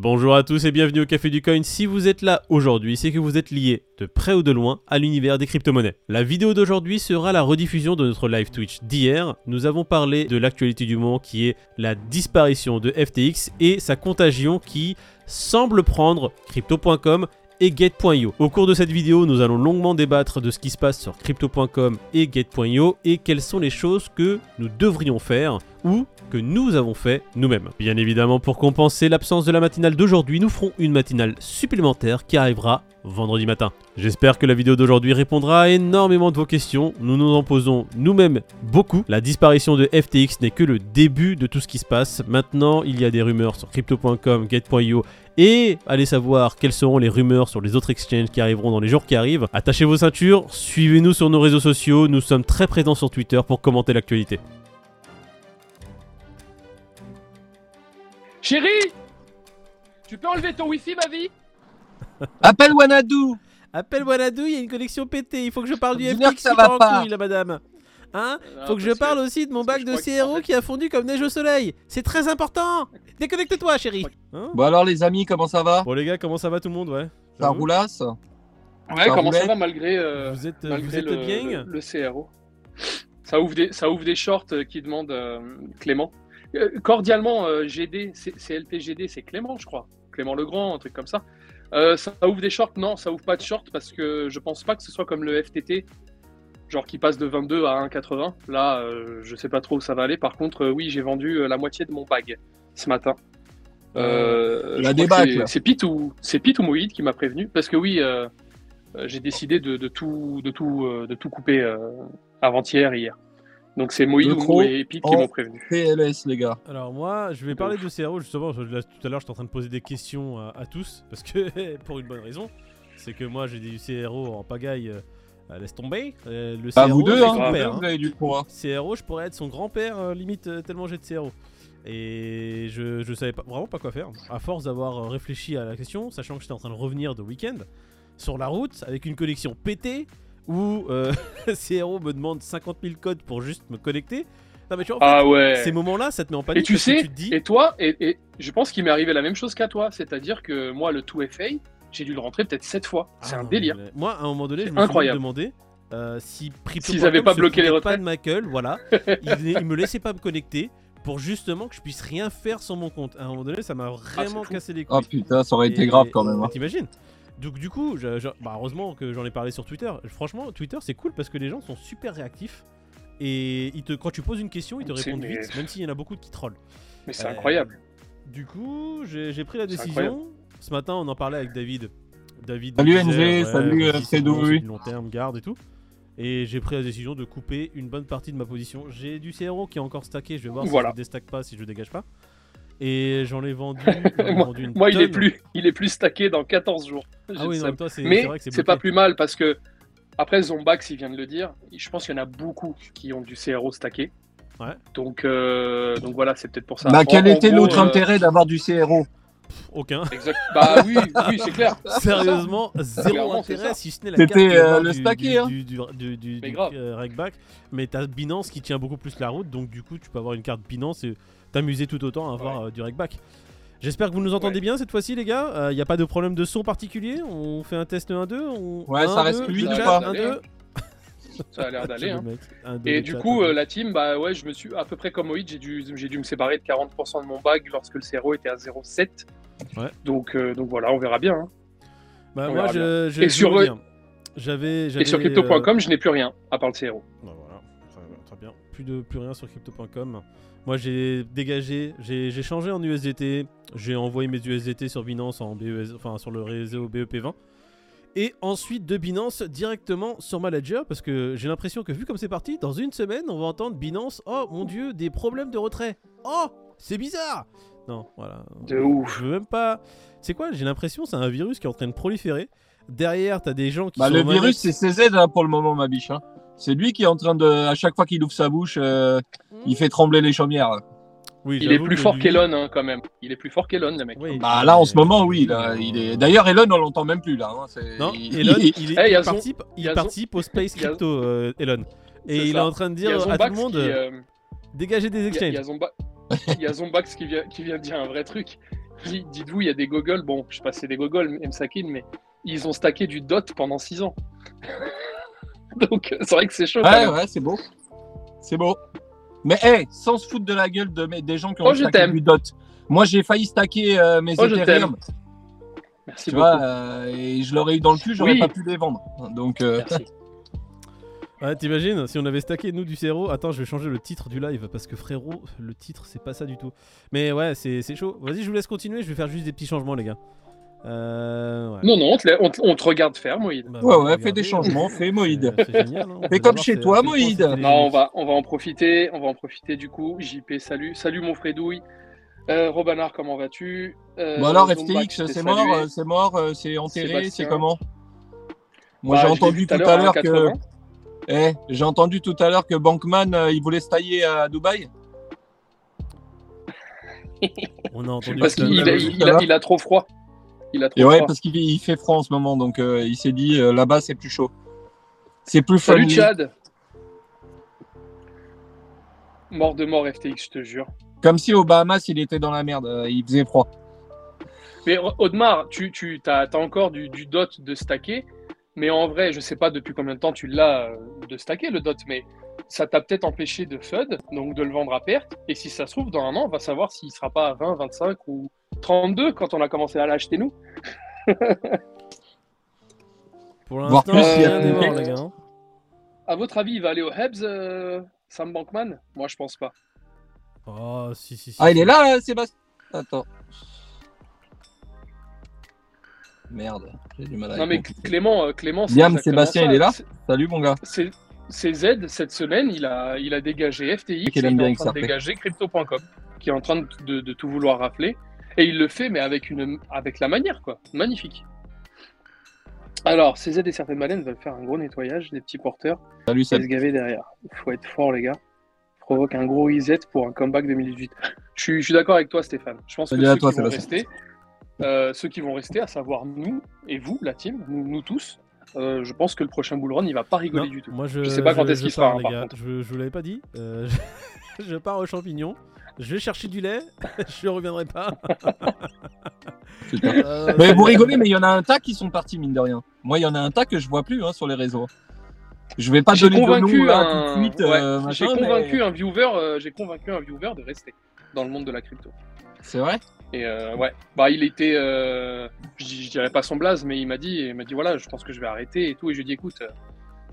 Bonjour à tous et bienvenue au Café du Coin. Si vous êtes là aujourd'hui, c'est que vous êtes lié de près ou de loin à l'univers des crypto-monnaies. La vidéo d'aujourd'hui sera la rediffusion de notre live Twitch d'hier. Nous avons parlé de l'actualité du moment qui est la disparition de FTX et sa contagion qui semble prendre crypto.com et Get.io. Au cours de cette vidéo, nous allons longuement débattre de ce qui se passe sur crypto.com et Get.io et quelles sont les choses que nous devrions faire ou que nous avons fait nous-mêmes. Bien évidemment, pour compenser l'absence de la matinale d'aujourd'hui, nous ferons une matinale supplémentaire qui arrivera vendredi matin. J'espère que la vidéo d'aujourd'hui répondra à énormément de vos questions. Nous nous en posons nous-mêmes beaucoup. La disparition de FTX n'est que le début de tout ce qui se passe. Maintenant, il y a des rumeurs sur crypto.com, get.io et allez savoir quelles seront les rumeurs sur les autres exchanges qui arriveront dans les jours qui arrivent. Attachez vos ceintures, suivez-nous sur nos réseaux sociaux, nous sommes très présents sur Twitter pour commenter l'actualité. Chérie Tu peux enlever ton wifi ma vie Appelle Wanadu Appelle Wanadu, il y a une connexion pétée, il faut que je parle du ça qui va part en pas. couille, la madame. Hein Non, Faut que je parle aussi de mon bac de CRO fait- qui a fondu comme neige au soleil. C'est très important. Déconnecte-toi, chérie. Hein Bon alors les amis, comment ça va bon les gars, comment ça va tout le monde, ouais Ça roulasse? Ouais, Ça comment ça va malgré, euh, Vous êtes, malgré vous êtes le, bien? le, le CRO ça ouvre, des, ça ouvre des shorts euh, qui demandent euh, Clément. Euh, cordialement, euh, GD, c'est LTGD, c'est Clément, je crois. Clément Legrand, un truc comme ça. Euh, ça ouvre des shorts? Non, ça ouvre pas de shorts parce que je pense pas que ce soit comme le FTT, genre qui passe de 22 à 1,80. Là, euh, je sais pas trop où ça va aller. Par contre, oui, j'ai vendu la moitié de mon bag ce matin. La débâcle. c'est- Pete ou c'est Pete ou Moïd qui m'a prévenu parce que oui, j'ai décidé de, de tout de tout de tout couper avant-hier hier. Donc c'est Moïd De ou- trop et Pete qui m'ont prévenu. PLS les gars. Alors moi, je vais parler de CRO justement. là, tout à l'heure, j'étais en train de poser des questions à, à tous parce que pour une bonne raison, c'est que moi j'ai du CRO en pagaille. euh, laisse tomber. Euh, le CRO, vous deux, c'est hein, vous père, hein. vous avez du courant. CRO, je pourrais être son grand-père, euh, limite euh, tellement j'ai de CRO. Et je, je savais pas, vraiment pas quoi faire. À force d'avoir réfléchi à la question, sachant que j'étais en train de revenir de week-end, sur la route, avec une connexion pétée, où euh, CRO me demande 50 000 codes pour juste me connecter. Non mais tu vois, en fait, Ah ouais. ces moments-là, ça te met en panique Et tu parce que sais, tu te dis... et toi, et, et je pense qu'il m'est arrivé la même chose qu'à toi, c'est-à-dire que moi le 2FA, j'ai dû le rentrer peut-être 7 fois. C'est Ah un non, délire. mais Moi, à un moment donné, je C'est me suis demandé euh, si S'ils avaient pas bloqué les foutait pas retraits. de ma gueule, voilà. ils, ils me laissaient pas me connecter pour justement que je puisse rien faire sur mon compte. À un moment donné, ça m'a vraiment fou. cassé les couilles. Oh putain, ça aurait été Et- grave quand même. hein. T'imagines? Donc du coup, je- je- bah, heureusement que j'en ai parlé sur Twitter. Franchement, Twitter c'est cool parce que les gens sont super réactifs et ils te, quand tu poses une question, ils te répondent mais- vite, même s'il y en a beaucoup qui trollent. Mais c'est Euh, incroyable. Du coup, j'ai pris la décision. Ce matin, on en parlait avec David. David Salut NG, salut, euh, c'est Fredo, oui. long terme, garde et tout. Et j'ai pris la décision de couper une bonne partie de ma position. J'ai du CRO qui est encore stacké. Je vais voir Voilà. si je déstack pas, si je dégage pas. Et j'en ai vendu. Moi- vendu une Moi, il est plus, il est plus stacké dans 14 jours. Ah oui, non, toi, c'est Mais c'est vrai que c'est c'est pas plus mal parce que après Zombax, il vient de le dire. Je pense qu'il y en a beaucoup qui ont du CRO stacké. Ouais. Donc, euh, donc voilà, c'est peut-être pour ça. Bah En- quel en était l'autre euh, intérêt d'avoir du CRO Aucun. Exact. Bah oui, oui, c'est clair. Sérieusement, zéro intérêt si ce n'est la C'était, euh, le du, hein. du, du, du, du- Mais du, euh. Mais t'as Binance qui tient beaucoup plus la route, donc du coup tu peux avoir une carte Binance et t'amuser tout autant à avoir euh, du Rackback. J'espère que vous nous entendez Ouais. bien cette fois-ci les gars. Il n'y a pas de problème de son particulier? On fait un test 1-2. On... Ouais, ça Un, reste deux, fluide le ou pas un, deux. Ça a l'air d'aller. hein. Et du coup, euh, la team, bah ouais, je me suis à peu près comme Moïd, j'ai dû, j'ai dû me séparer de 40% de mon bag lorsque le CRO était à 0,7. Ouais. Donc, euh, donc voilà, on verra bien. hein. Bah, on moi verra je, je, Et sur- J'avais. Et sur euh, crypto.com, je n'ai plus rien à part le CRO. Bah voilà, très, très bien. Plus, de, plus rien sur crypto.com. Moi j'ai dégagé, j'ai changé en USDT, j'ai envoyé mes USDT sur Binance en BES, enfin sur le réseau BEP20. Et ensuite de Binance directement sur ma ledger parce que j'ai l'impression que vu comme c'est parti, dans une semaine on va entendre Binance, oh mon dieu, des problèmes de retrait. Oh, c'est bizarre. Non, voilà. De ouf. Je veux même pas. C'est quoi? J'ai l'impression c'est un virus qui est en train de proliférer. Derrière, t'as des gens qui Bah sont le virus c'est CZ hein, pour le moment ma biche. hein. C'est lui qui est en train de, à chaque fois qu'il ouvre sa bouche, euh, il fait trembler les chaumières. Oui, Il est plus que fort lui- qu'Elon hein, quand même. Il est plus fort qu'Elon, le mec. Oui, Bah là en ce moment oui, là, il est. D'ailleurs Elon on l'entend même plus là. hein, Non, il- Elon, il- il, est- y a il Zon- participe, il y a Zon- participe au Space Crypto, euh, Elon. Et il ça. est en train de dire à tout le monde qui, euh, dégagez des exchanges. il y a Zomba- Zombax qui vient, qui vient de dire un vrai truc. dites-vous, il y a des gogoles, bon, je sais pas si c'est des gogoles, Msakin, mais ils ont stacké du dot pendant 6 ans. Donc, c'est vrai que c'est chaud. quand Ouais, même. ouais, c'est beau. C'est beau. Mais hey, sans se foutre de la gueule de, mes- des gens qui ont Oh, je stacké du dot. Moi, j'ai failli stacker euh, mes Oh, je Ethereum. Merci Tu beaucoup. vois, euh, et je l'aurais eu dans le cul, j'aurais Oui. pas pu les vendre. Donc, euh, Merci. Ouais, t'imagines, si on avait stacké nous du CRO. Attends, je vais changer le titre du live parce que frérot, le titre c'est pas ça du tout. Mais ouais, c'est c'est chaud. Vas-y, je vous laisse continuer. Je vais faire juste des petits changements, les gars. Euh, ouais. Non, non, on te, la- on te- on te regarde faire, Moïd. Bah, ouais, ouais, fais des changements, fais Moïd. c'est génial, hein. Allez comme chez toi, Moïd. Non, on va, on va en profiter. On va en profiter du coup. JP, salut. Salut mon Fredouille. Euh, Robanard, comment vas-tu? Euh, Bon alors, FTX, c'est mort, euh, c'est mort, c'est enterré, c'est comment? Moi, Bah, j'ai entendu tout à l'heure que, 80. eh, j'ai entendu tout à l'heure que Bankman, euh, il voulait se tailler à Dubaï. On a entendu. Parce tout à qu'il l'heure. a, a, il a trop froid. Il a trop Et ouais, froid. parce qu'il il fait froid en ce moment, donc euh, il s'est dit euh, là-bas c'est plus chaud. C'est plus Salut. Chad. Mort de mort FTX, je te jure. Comme si aux Bahamas il était dans la merde, euh, il faisait froid. Mais Audemars, tu, tu as, encore du, du dot de stacker, mais en vrai, je sais pas depuis combien de temps tu l'as euh, de stacker le dot, mais ça t'a peut-être empêché de FUD, donc de le vendre à perte. Et si ça se trouve, dans un an, on va savoir s'il sera pas à 20, 25 ou 32 quand on a commencé à l'acheter nous. Pour l'instant, rien n'est mort, les gars. hein. À votre avis, il va aller au Hebs, euh, Sam Bankman? Moi, je pense pas. Oh, si, si, si. Ah, il est là, euh, Sébastien Attends. Merde, j'ai du mal à Non, mais. Clément, euh, Clément, c'est Liam, Sébastien, ça. il est là Salut mon gars. c'est c'est Z cette semaine, il a, il a dégagé FTX, il est en train de dégager Crypto.com, qui est en train de, de- de tout vouloir rafler. Et il le fait, mais avec, une, avec la manière, quoi. Magnifique. Alors, CZ et certaines baleines veulent faire un gros nettoyage des petits porteurs Salut Seb. se gaver derrière. Il faut être fort, les gars. Provoque un gros reset pour un comeback 2018. Je suis, je suis d'accord avec toi, Stéphane. Je pense Salut que à ceux toi, qui vont rester, ceux qui vont rester, à savoir nous et vous, la team, nous, nous tous, euh, je pense que le prochain bull run, il va pas rigoler Non, du tout. Moi, je, Je sais pas quand est-ce qu'il sera, pars, hein, par contre. Je, je vous l'avais pas dit. euh, je, je pars aux champignons. Je vais chercher du lait. je reviendrai pas. Euh, Mais vous rigolez, mais il y en a un tas qui sont partis, mine de rien. Moi, il y en a un tas que je vois plus hein, sur les réseaux. Je vais pas J'ai donner de convaincu, nom là un... tout de suite. ouais, euh, j'ai convaincu mais- un viewer, euh, j'ai convaincu un viewer de rester dans le monde de la crypto. C'est vrai? Et euh, ouais, bah il était, euh, je, je dirais pas son blaze, mais il m'a dit, il m'a dit voilà, je pense que je vais arrêter et tout. Et je lui ai dit écoute, euh,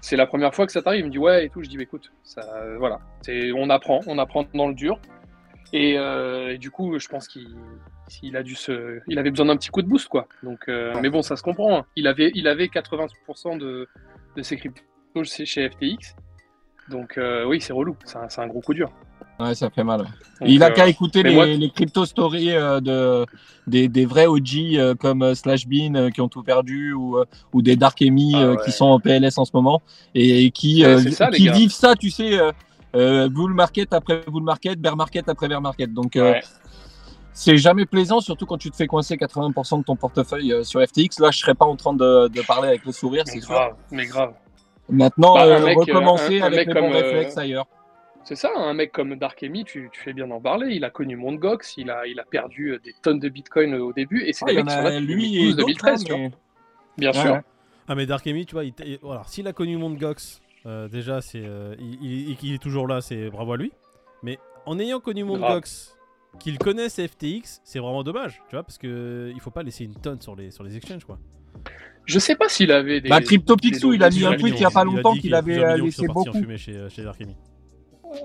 c'est la première fois que ça t'arrive. Il me dit ouais et tout. Je dis bah, écoute, ça, voilà, c'est, on apprend, on apprend dans le dur. Et, euh, et du coup, je pense qu'il il a dû se, il avait besoin d'un petit coup de boost quoi. Donc, mais bon, ça se comprend. hein. Il avait, il avait 80% de, de ses cryptos chez chez FTX. Donc oui, c'est relou. C'est un, c'est un gros coup dur. Ouais, ça fait mal. Donc, il a euh, qu'à écouter les, moi- les crypto stories euh, de, des, des vrais OG euh, comme euh, Slashbean euh, qui ont tout perdu ou, ou des Dark Emi Ah ouais. qui sont en PLS en ce moment et, et qui, Ouais, c'est ça, les qui gars. vivent ça, tu sais, bull market après bull market, bear market après bear market. Donc Ouais. c'est jamais plaisant, surtout quand tu te fais coincer 80% de ton portefeuille sur FTX. Là, je serais pas en train de, de parler avec le sourire, c'est sûr. grave, mais grave. Maintenant, Bah, mec, recommencer un- un avec les bons réflexes ailleurs. C'est ça, un mec comme Darkemy, tu, tu fais bien d'en parler. Il a connu Mondgox, il a, il a perdu euh, des tonnes de bitcoin euh, au début, et c'est Ouais, des mecs qui sont là a depuis lui 2012, et d'autres, 2013, hein, tu vois. mais- bien Ouais, sûr. ouais. Ah mais Dark Amy, tu vois, il, alors s'il a connu Monde Gox, euh, déjà c'est, euh, il, est toujours là, c'est bravo à lui. Mais en ayant connu Monde Grave. Gox, qu'il connaisse FTX, c'est vraiment dommage, tu vois, parce que il faut pas laisser une tonne sur les sur les exchanges quoi. Je sais pas s'il avait des. Bah, Crypto Picsou, des il a mis un tweet il y a pas longtemps qu'il avait laissé beaucoup. fumée chez, chez Dark Amy.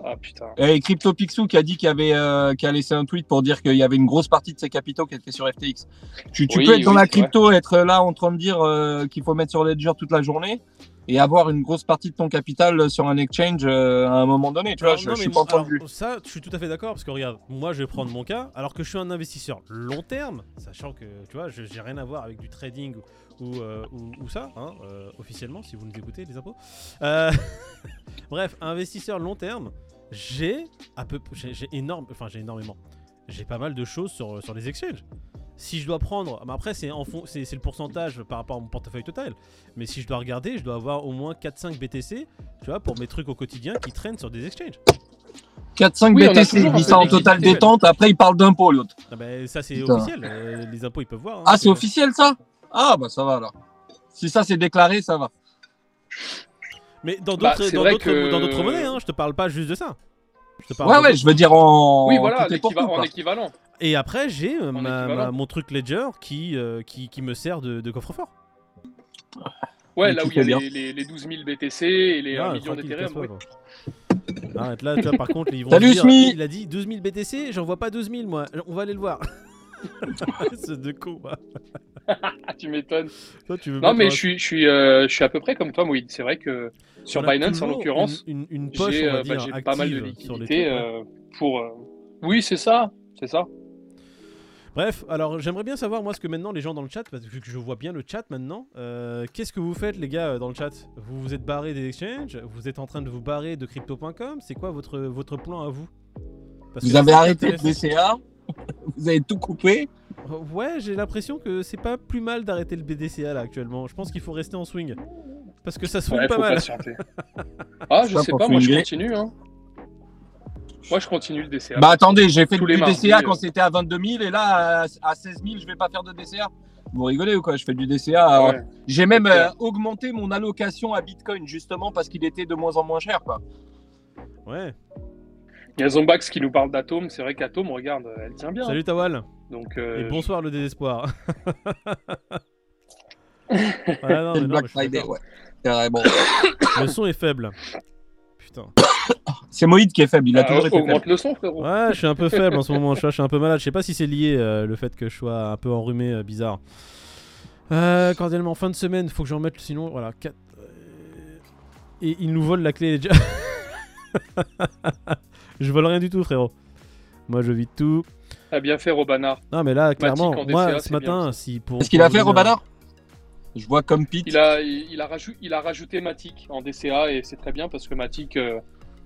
Ah putain. Et Crypto Picsou qui a dit qu'il y avait, euh, qui a laissé un tweet pour dire qu'il y avait une grosse partie de ses capitaux qui était sur FTX. Tu, tu Oui, peux être dans oui, la c'est crypto, être là en train de dire euh, qu'il faut mettre sur Ledger toute la journée et avoir une grosse partie de ton capital sur un exchange euh, à un moment donné. Tu vois, Alors, je, non, je suis pas en train de alors, Ça, je suis tout à fait d'accord parce que regarde, moi je vais prendre mon cas, alors que je suis un investisseur long terme, sachant que tu vois, je j'ai rien à voir avec du trading ou, ou, euh, ou- ou ça, hein, euh, officiellement, si vous nous écoutez, les impôts. Euh, Bref, investisseur long terme, j'ai à peu, j'ai énorme, enfin j'ai énormément, j'ai pas mal de choses sur, sur les exchanges. Si je dois prendre, bah après c'est en fond, c'est c'est le pourcentage par rapport à mon portefeuille total. Mais si je dois regarder, je dois avoir au moins 4-5 BTC, tu vois, pour mes trucs au quotidien qui traînent sur des exchanges. 4-5 Oui, on a BTC, il dit ça en liquidité, détente, après il parle d'impôts l'autre. Ah bah, ça c'est officiel, euh, les impôts ils peuvent voir. hein. Ah, c'est officiel ça? Ah, bah ça va alors. Si ça c'est déclaré, ça va. Mais dans Bah, d'autres c'est dans vrai d'autres que- dans d'autres monnaies, hein, je te parle pas juste de ça. Je te parle Ouais, ouais, d'autres- je veux dire en. Oui, voilà, tout est pour l'équiva- tout, en quoi. équivalent. Et après j'ai euh, ma- équivalent. ma- mon truc Ledger qui, euh, qui, qui me sert de, de coffre-fort. Ouais, Mais là tu où il y a bien. les, les, les 12 000 BTC et les 1 Ah, million tranquille, d'Ethereum. casse-toi, quoi. Arrête là, tu vois, par contre, ils vont Salut, dire, Smi il a dit 12 000 BTC, j'en vois pas 12 000 moi, on va aller le voir. C'est de con. hein. Tu m'étonnes. Toi, tu veux Non, mais je suis, je, suis, euh, je suis à peu près comme toi, Moïd. C'est vrai que sur on Binance, en l'occurrence, une, poche, j'ai euh, bah, j'ai pas mal de liquidités euh, pour. euh, Oui, c'est ça. C'est ça. Bref, alors j'aimerais bien savoir moi ce que maintenant les gens dans le chat, parce que vu que je vois bien le chat maintenant, euh, qu'est-ce que vous faites les gars dans le chat? Vous vous êtes barré des exchanges? Vous êtes en train de vous barrer de crypto.com C'est quoi votre, votre plan à vous? Parce Vous que avez arrêté le. BCA, vous avez tout coupé? Euh, Ouais, j'ai l'impression que c'est pas plus mal d'arrêter le BDCA là actuellement. Je pense qu'il faut rester en swing. Parce que ça swing Ouais, pas mal. Ah, je Ça, sais pas, moi je continue. Hein. Moi je continue le DCA. Bah attendez, j'ai fait Tous du les mardis, DCA euh. quand c'était à 22 000 et là à, à 16 000, je vais pas faire de DCA. Vous rigolez ou quoi? Je fais du DCA. euh, Ouais. J'ai même euh, augmenté mon allocation à Bitcoin justement parce qu'il était de moins en moins cher. Quoi. Ouais. Il y a Zombax qui nous parle d'Atome. C'est vrai qu'Atome, regarde, elle tient bien. Salut Tawal. Donc, euh, Et bonsoir le désespoir. Non, mais le non, mais Black je suis Friday, d'accord. ouais. Carrément. Le son est faible. Putain. C'est Moïd qui est faible, il a ah, toujours été faible. le son, frérot. Ouais, je suis un peu faible en ce moment, je, suis un peu malade. Je sais pas si c'est lié euh, le fait que je sois un peu enrhumé, euh, bizarre. Euh, cordialement, fin de semaine, faut que j'en mette, sinon, voilà. quatre- euh, Et il nous vole la clé déjà. je vole rien du tout, frérot. Moi, je vis tout. T'as bien fait, Robanard. Non, mais là, clairement, en moi, DCA, ce matin, bien, si pour. Qu'est-ce qu'il a fait, Robanard Je vois comme Pete. Il a, il, il a, il a rajouté Matic en DCA et c'est très bien parce que Matic, euh,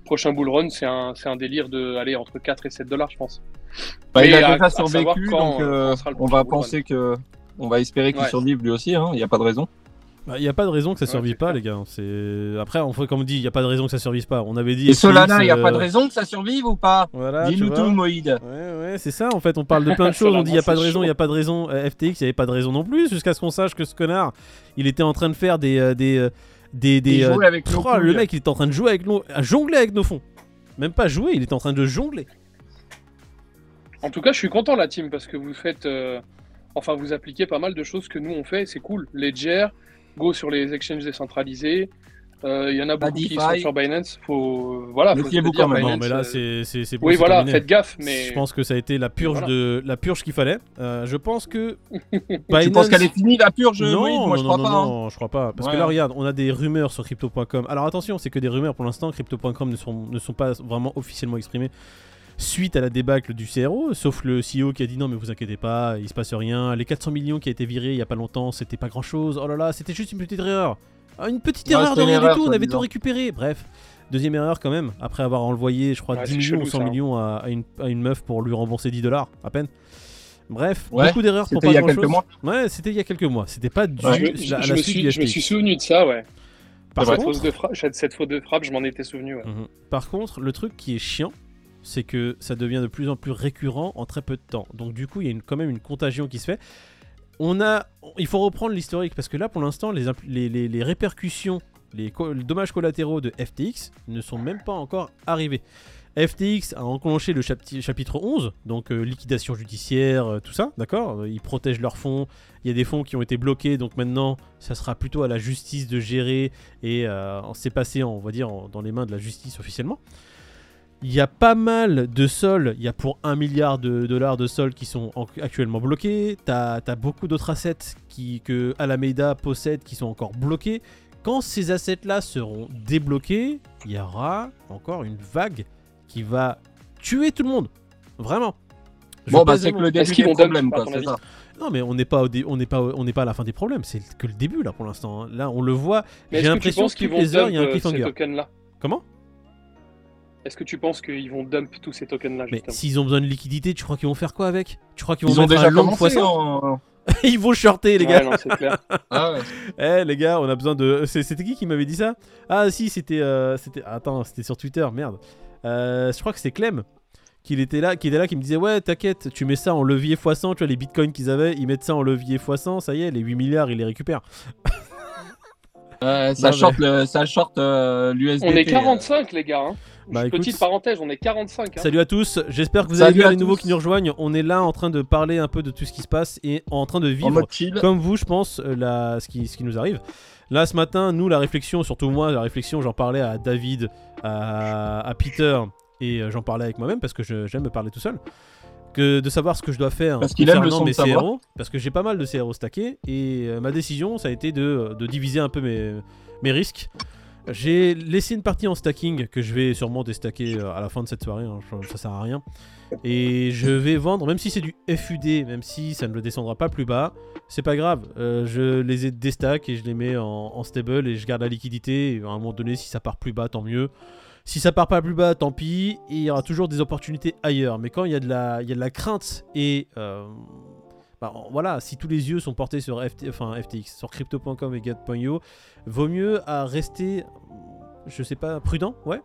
prochain bull run, c'est un, c'est un délire de aller entre 4 et 7 dollars, je pense. Bah, il a déjà survécu, donc euh, euh, on va run. penser que. On va espérer qu'il Ouais. survive lui aussi, hein. il n'y a pas de raison. Il n'y Bah, a pas de raison que ça Ouais, survive pas, clair. les gars. C'est Après, on fait comme on dit, il n'y a pas de raison que ça survive pas. On avait dit. Et Solana, il n'y a pas de euh, raison que ça survive ou pas? Voilà, Dis-nous tout, Moïd. Ouais, ouais, c'est ça en fait. On parle de plein de choses. on dit il y a pas de raison, il y a pas de raison. FTX, il n'y avait pas de raison non plus, jusqu'à ce qu'on sache que ce connard, il était en train de faire des. euh, des, euh, des, des Il euh, avec nos oh, le mec, il était en train de jouer avec nos. à jongler avec nos fonds. Même pas jouer, il était en train de jongler. En tout cas, je suis content, la team, parce que vous faites. euh, Enfin, vous appliquez pas mal de choses que nous on fait, c'est cool. Ledger, go sur les exchanges décentralisés. Euh, Il y en a beaucoup qui sont sur Binance. Faut, voilà, faut se le dire, quand même. non, Binance, mais là, euh, c'est c'est c'est bon, Oui, voilà, terminé. faites gaffe, mais. Je pense que ça a été la purge Voilà. de la purge qu'il fallait. Euh, je pense que Tu penses qu'elle est finie la purge, non, Moi, non, je non, crois non, pas. hein. non, je crois pas. Parce que là, regarde, on a des rumeurs sur crypto.com. Alors attention, c'est que des rumeurs pour l'instant. Crypto.com ne sont, ne sont pas vraiment officiellement exprimées suite à la débâcle du CRO, sauf le CEO qui a dit non, mais vous inquiétez pas, il se passe rien. Les 400 millions qui a été virés il y a pas longtemps, c'était pas grand chose. Oh là là, c'était juste une petite erreur. Ah, Une petite Ouais, erreur de rien du tout, on avait tout récupéré. Bref. Deuxième erreur quand même, après avoir envoyé, je crois, Ouais, 10 c'est millions ou chelou, 100 ça. millions à, à une, à une meuf pour lui rembourser 10 dollars à peine. Bref, Ouais, beaucoup d'erreurs pour C'était pas il y a grand quelques chose. mois. Ouais, c'était il y a quelques mois. C'était pas du Ouais. Je, la- à je la me suite suis, du je me suis souvenu de ça, ouais. Par contre, de cette- faute de frappe, je m'en étais souvenu. Ouais. Mhm. Par contre, le truc qui est chiant, c'est que ça devient de plus en plus récurrent en très peu de temps. Donc du coup, il y a quand même une contagion qui se fait. On a, il faut reprendre l'historique parce que là, pour l'instant, les, répercussions, les, dommages collatéraux de FTX ne sont même pas encore arrivés. FTX a enclenché le chapitre 11, donc euh, liquidation judiciaire, euh, tout ça, d'accord? Ils protègent leurs fonds. Il y a des fonds qui ont été bloqués, donc maintenant, ça sera plutôt à la justice de gérer et euh, c'est passé, on va dire, dans les mains de la justice officiellement. Il y a pas mal de sols, il y a pour 1 milliard de dollars de sols qui sont en- actuellement bloqués. T'as as beaucoup d'autres assets qui, que Alameda possède qui sont encore bloqués. Quand ces assets-là seront débloqués, il y aura encore une vague qui va tuer tout le monde. Vraiment. Je Bon, veux bah, pas c'est dire que le Est-ce début qu'ils des vont dump, problèmes, à quoi, ton c'est avis ça. Non, mais on n'est pas, au dé- on n'est pas, au- on n'est pas à la fin des problèmes. C'est que le début là pour l'instant. hein. Là, on le voit. Mais J'ai que l'impression que les heures, il y a un euh, ces cliffhanger. tokens-là? Comment? Est-ce que tu penses qu'ils vont dump tous ces tokens-là, Mais s'ils ont besoin de liquidité, tu crois qu'ils vont faire quoi avec? Tu crois qu'ils vont Ils ont mettre déjà un long commencé. poisson en- Ils vont shorter les Ouais, gars. non, clair. Ah ouais. Eh les gars, on a besoin de. C'était qui qui m'avait dit ça? Ah si, c'était, euh, c'était. Attends, c'était sur Twitter, merde. Euh, je crois que c'est Clem qui était là, qui était là, qui me disait ouais t'inquiète, tu mets ça en levier x100, tu vois les bitcoins qu'ils avaient, ils mettent ça en levier x100, ça y est, les 8 milliards ils les récupèrent. Euh, Non, ça mais- short le- ça short euh, l'USDT. On est 45, les gars. hein. Bah, écoute, Petite parenthèse, on est 45. hein. Salut à tous, j'espère que vous Salut avez vu les nouveaux qui nous rejoignent. On est là en train de parler un peu de tout ce qui se passe et en train de vivre comme vous, je pense, euh, la- ce, qui, ce qui nous arrive. Là, ce matin, nous, la réflexion, surtout moi, la réflexion, j'en parlais à David, à, à Peter, et euh, j'en parlais avec moi-même parce que j'aime me parler tout seul. Que de savoir ce que je dois faire Parce qu'il aime le concernant son mes. CRO, parce que j'ai pas mal de CRO stackés, et euh, ma décision, ça a été de, de diviser un peu mes, mes risques. J'ai laissé une partie en stacking que je vais sûrement déstacker euh, à la fin de cette soirée, hein, ça sert à rien. Et je vais vendre, même si c'est du FUD, même si ça ne le descendra pas plus bas, c'est pas grave. euh, je les ai déstack et je les mets en, stable et je garde la liquidité. Et à un moment donné, si ça part plus bas, tant mieux. Si ça part pas plus bas, tant pis. Et il y aura toujours des opportunités ailleurs. Mais quand il y, a de la- y a de la crainte et. euh, bah, voilà, si tous les yeux sont portés sur FT, enfin, FTX, sur crypto.com et get.io, vaut mieux à rester, je sais pas, prudent, ouais.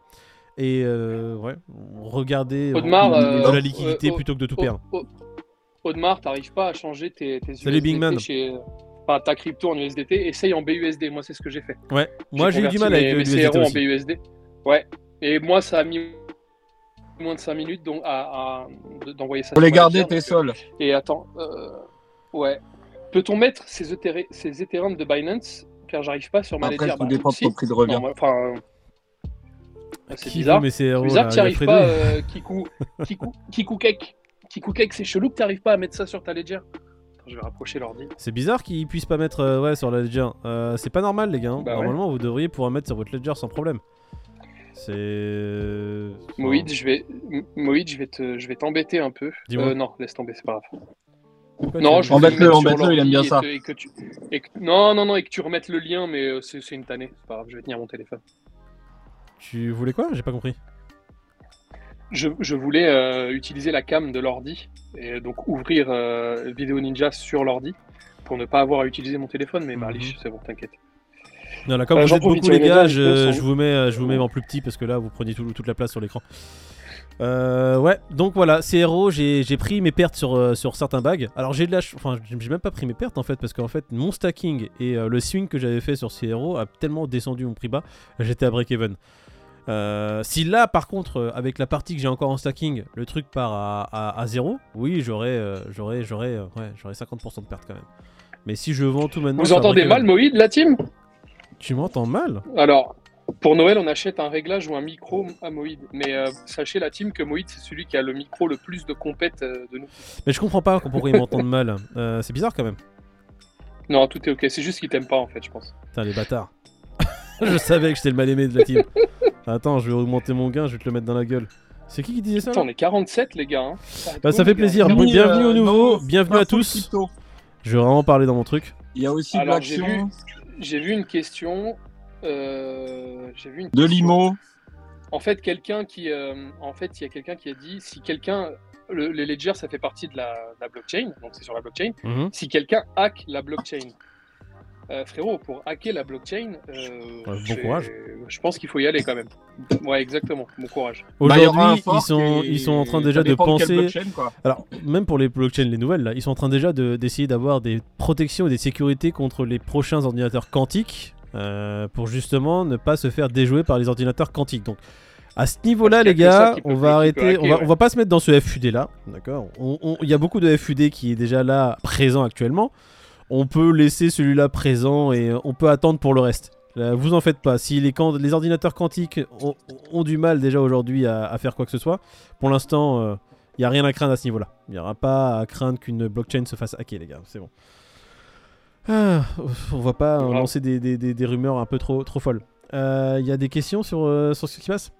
Et euh, ouais, regarder Audemars, euh, de euh, la liquidité euh, plutôt que de tout perdre. au- Audemars, t'arrives pas à changer tes, tes chez enfin, ta crypto en USDT, essaye en BUSD. Moi, c'est ce que j'ai fait. Ouais, moi j'ai eu du mal avec mes, le en. BUSD. Ouais. Et moi, ça a mis moins de 5 minutes donc, à, à- de- d'envoyer ça. Pour les garder tes donc, sols. euh, Et attends, euh, ouais. Peut-on mettre ces, Ether- ces Ethereum de Binance Car j'arrive pas sur ma Après, Ledger. tout Bah, dépend de ton prix de revient. Enfin, euh, c'est bizarre. mes CRO bizarre que tu arrives pas, euh, Kikou Cake. Kikou Cake, c'est chelou que tu n'arrives pas à mettre ça sur ta Ledger. Je vais rapprocher l'ordi. C'est bizarre qu'ils puissent pas mettre euh, ouais, sur la Ledger. Euh, c'est pas normal, les gars. hein. Bah ouais. Normalement, vous devriez pouvoir mettre sur votre Ledger sans problème. C'est. Moïd, je vais, Moïd, je vais te, je vais t'embêter un peu. Euh, non, laisse tomber, c'est pas grave. Pourquoi Non, je vais Embête-le, embête-le, il aime bien ça. et te- et que tu- et que- non, non, non, et que tu remettes le lien, mais euh, c'est c'est une tannée. C'est pas grave, je vais tenir mon téléphone. Tu voulais quoi? J'ai pas compris. Je, je voulais euh, utiliser la cam de l'ordi et donc ouvrir euh, Vidéo Ninja sur l'ordi pour ne pas avoir à utiliser mon téléphone, mais Mhm. Marlich, c'est bon, t'inquiète. Non, là, comme Euh, vous êtes beaucoup, les gars, je, vous mets, euh, je vous mets en plus petit parce que là, vous preniez tout- toute la place sur l'écran. Euh, ouais, donc voilà, CRO, j'ai j'ai pris mes pertes sur, euh, sur certains bags. Alors j'ai de la enfin, j'ai même pas pris mes pertes en fait, parce qu'en fait, mon stacking et euh, le swing que j'avais fait sur CRO a tellement descendu mon prix bas, j'étais à break-even. Si là, par contre, avec la partie que j'ai encore en stacking, le truc part à, à, à zéro, oui, j'aurais j'aurais j'aurais ouais, j'aurais 50% de pertes quand même. Mais si je vends tout maintenant, Vous entendez mal, Moïd, la team? Tu m'entends mal Alors, pour Noël, on achète un réglage ou un micro à Moïd. Mais euh, sachez, la team, que Moïd, c'est celui qui a le micro le plus de compète euh, de nous. Mais je comprends pas pourquoi ils m'entendent mal. Euh, c'est bizarre quand même. Non, tout est ok. C'est juste qu'ils t'aiment pas, en fait, je pense. Putain, les bâtards. je savais que j'étais le mal aimé de la team. Attends, je vais augmenter mon gain, je vais te le mettre dans la gueule. C'est qui qui disait ça on est 47, les gars. hein. Bah, ça fait plaisir. Bienvenue, bienvenue au euh, nouveau, dans- bienvenue à tous. Je vais vraiment parler dans mon truc. Il y a aussi Alors, de l'action, J'ai vu une question. euh, j'ai vu une de question. l'IMO. En fait, quelqu'un qui, euh, en fait, il y a quelqu'un qui a dit si quelqu'un, le, les ledgers, ça fait partie de la, de la blockchain, donc c'est sur la blockchain. Mhm. Si quelqu'un hack la blockchain, euh, frérot, pour hacker la blockchain, euh, bon courage. Je pense qu'il faut y aller quand même. Ouais, exactement. Bon courage. Bah, Aujourd'hui, ils sont, ils sont en train déjà de penser. Alors, même pour les blockchains, les nouvelles, là, ils sont en train déjà de- d'essayer d'avoir des protections et des sécurités contre les prochains ordinateurs quantiques euh, pour justement ne pas se faire déjouer par les ordinateurs quantiques. Donc, à ce niveau-là, les gars, on va arrêter. hacker, on, va, ouais. on va pas se mettre dans ce FUD là, d'accord? Il y a beaucoup de FUD qui est déjà là, présent actuellement. On peut laisser celui-là présent et euh, on peut attendre pour le reste. Euh, vous en faites pas. Si les, les ordinateurs quantiques ont, ont du mal déjà aujourd'hui à, à faire quoi que ce soit, pour l'instant, euh, il n'y a rien à craindre à ce niveau-là. Il n'y aura pas à craindre qu'une blockchain se fasse hacker, les gars. C'est bon. Ah, on va pas euh, lancer des, des- des- des rumeurs un peu trop, trop folles. Euh, Il y a des questions sur, euh, sur ce qui se passe?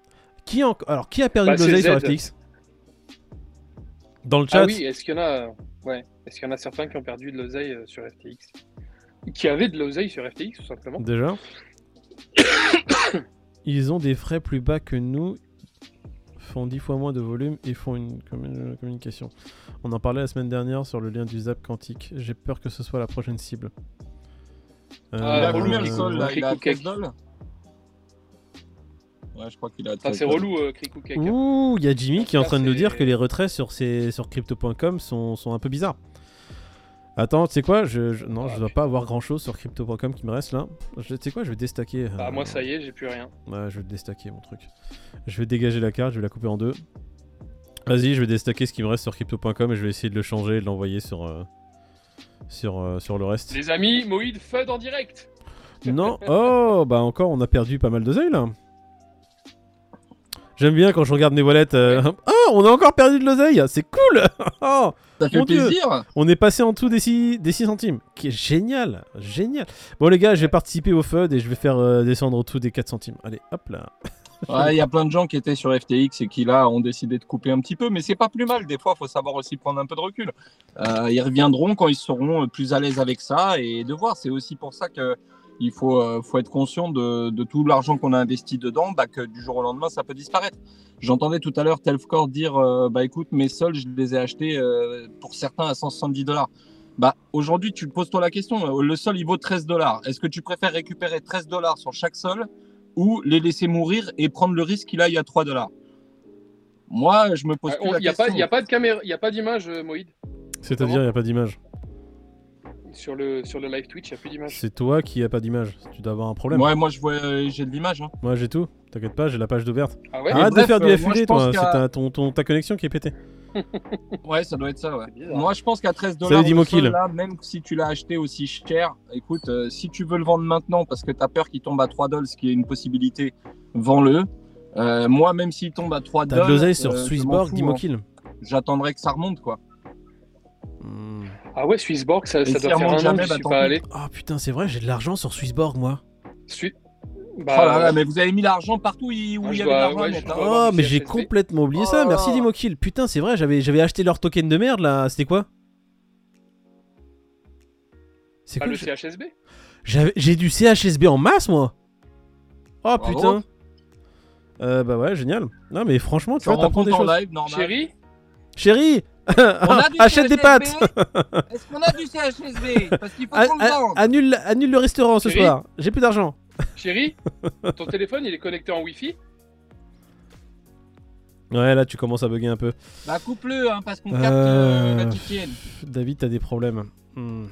Qui en- Alors, qui a perdu Bah, de l'oseille sur. FTX Dans le chat Ah oui, est-ce qu'il y en a, ouais, est-ce qu'il y en a certains qui ont perdu de l'oseille euh, sur FTX, qui avaient de l'oseille sur FTX tout simplement Déjà. Ils ont des frais plus bas que nous, font 10 fois moins de volume et font une commu- communication. On en parlait la semaine dernière sur le lien du Zap quantique. J'ai peur que ce soit la prochaine cible. Ah, Euh, combien le euh, Ouais, je crois qu'il a. Ça, c'est 13 relou, euh. Ouh, il y a Jimmy qui est en train de nous dire que les retraits sur, ces, sur crypto.com sont, sont un peu bizarres. Attends, tu sais quoi je, je- Non, Ah, je dois pas avoir grand chose sur crypto.com qui me reste là. Tu sais quoi Je vais déstacker. Bah, euh, moi, ça y est, j'ai plus rien. Ouais, je vais déstacker mon truc. Je vais dégager la carte, je vais la couper en deux. Vas-y, je vais déstacker ce qui me reste sur crypto.com et je vais essayer de le changer et de l'envoyer sur, euh, sur, euh, sur le reste. Les amis, Moïd FUD en direct. Non, oh, bah encore, on a perdu pas mal d'oseille là. J'aime bien quand je regarde mes wallets. euh, Oh, on a encore perdu de l'oseille, c'est cool. Oh, Ça fait Mon Dieu. plaisir. on est passé en dessous des 6, des 6 centimes. Qui est génial, génial. Bon les gars, je vais participer au FUD et je vais faire euh, descendre au dessous des 4 centimes. Allez, hop là. Ouais, Il y a plein de gens qui étaient sur FTX et qui là ont décidé de couper un petit peu, mais c'est pas plus mal. Des fois, il faut savoir aussi prendre un peu de recul. Euh, ils reviendront quand ils seront plus à l'aise avec ça et de voir. C'est aussi pour ça que il faut, euh, faut être conscient de, de tout l'argent qu'on a investi dedans, bah, que du jour au lendemain, ça peut disparaître. J'entendais tout à l'heure Telfcore dire euh, bah écoute, mes sols, je les ai achetés euh, pour certains à 170 dollars. Bah, aujourd'hui, tu te poses toi la question. Le sol, il vaut 13 dollars. Est-ce que tu préfères récupérer 13 dollars sur chaque sol ou les laisser mourir et prendre le risque qu'il aille à 3 dollars? Moi, je me pose plus Il la n'y a, question. pas- y a pas de caméra, il a pas d'image, Moïd. C'est-à-dire, il n'y a pas d'image. Sur le, sur le live Twitch, il n'y a plus d'image. C'est toi qui a pas d'image. Tu dois avoir un problème. Ouais, moi, je vois, euh, j'ai de l'image. hein. Moi j'ai tout. T'inquiète pas, j'ai la page d'ouverte. Ah ouais Ah, Arrête bref, de faire du euh, moi, FUD je pense toi. C'est qu'à- ta, ton, ton- ta connexion qui est pétée. Ouais, ça doit être ça. Ouais. Bizarre. Moi, je pense qu'à 13 Salut, dollars, Dimo Kill. là, même si tu l'as acheté aussi cher, écoute, euh, si tu veux le vendre maintenant parce que tu as peur qu'il tombe à 3 dollars, ce qui est une possibilité, vends-le. Euh, moi, même s'il tombe à 3 T'as dollars, de l'oseille sur euh, je m'en Swissborg, fous, Dimo hein. Kill. J'attendrai que ça remonte, quoi. Hmm. Ah ouais, Swissborg, ça, doit faire un an que je suis pas allé. Ah putain, c'est vrai, j'ai de l'argent sur Swissborg moi. Oh Bah, là là, mais vous avez mis l'argent partout où il Ah, il y avait de l'argent ouais, hein. Oh, mais j'ai complètement oublié ça. Oh. Merci Dimo Kill. Putain, c'est vrai, j'avais j'avais acheté leur token de merde là. C'était quoi C'est quoi le CHSB J'avais- J'ai du CHSB en masse moi. Oh Bravo. putain. Euh, bah ouais, génial. Non mais franchement, tu vois, t'apprends des en choses. live, normal. Chérie Chérie, On a du achète des pâtes. Est-ce qu'on a du CHSB Parce qu'il faut qu'on le vende. annule, annule le restaurant ce Chérie soir. J'ai plus d'argent. Chérie Ton téléphone, il est connecté en Wi-Fi Ouais, là tu commences à bugger un peu. Bah coupe-le, hein, parce qu'on capte Euh, euh, la titienne. David, t'as des problèmes. Hmm.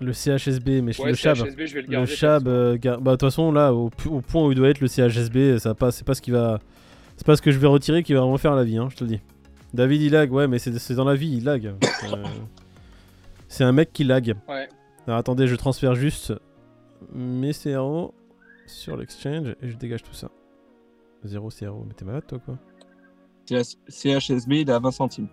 Le CHSB, mais Ouais, le chab. CHSB, je vais le chab, euh, gar- bah de toute façon là, au, au point où il doit être le CHSB, ça pas, c'est pas ce qui va, c'est pas ce que je vais retirer qui va vraiment faire la vie, hein, je te le dis. David il lag, ouais, mais c'est c'est dans la vie, il lag. Euh, c'est un mec qui lag. Ouais. Alors attendez, je transfère juste mes CRO sur l'exchange et je dégage tout ça. Zéro CRO, mais t'es malade toi quoi? CHSB, il est à 20 centimes.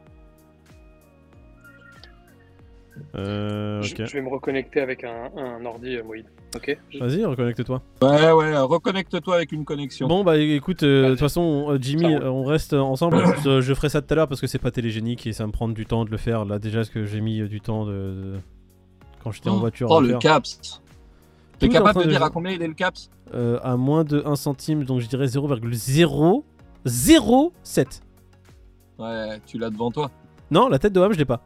Euh, Je, vais me reconnecter avec un, un ordi, euh, Moïd. Ok Vas-y, reconnecte-toi. Ouais, ouais, reconnecte-toi avec une connexion. Bon bah écoute, euh, de toute façon euh, Jimmy, Ça euh, on reste ensemble. je, je ferai ça tout à l'heure parce que c'est pas télégénique et ça me prend du temps de le faire. Là déjà, ce que j'ai mis euh, du temps de, de- quand j'étais en voiture Oh, le faire. caps. T'es capable de de dire à combien il est le caps? Euh, à moins de 1 centime, donc je dirais 0,007. Ouais, tu l'as devant toi. Non, la tête de Ham, je l'ai pas.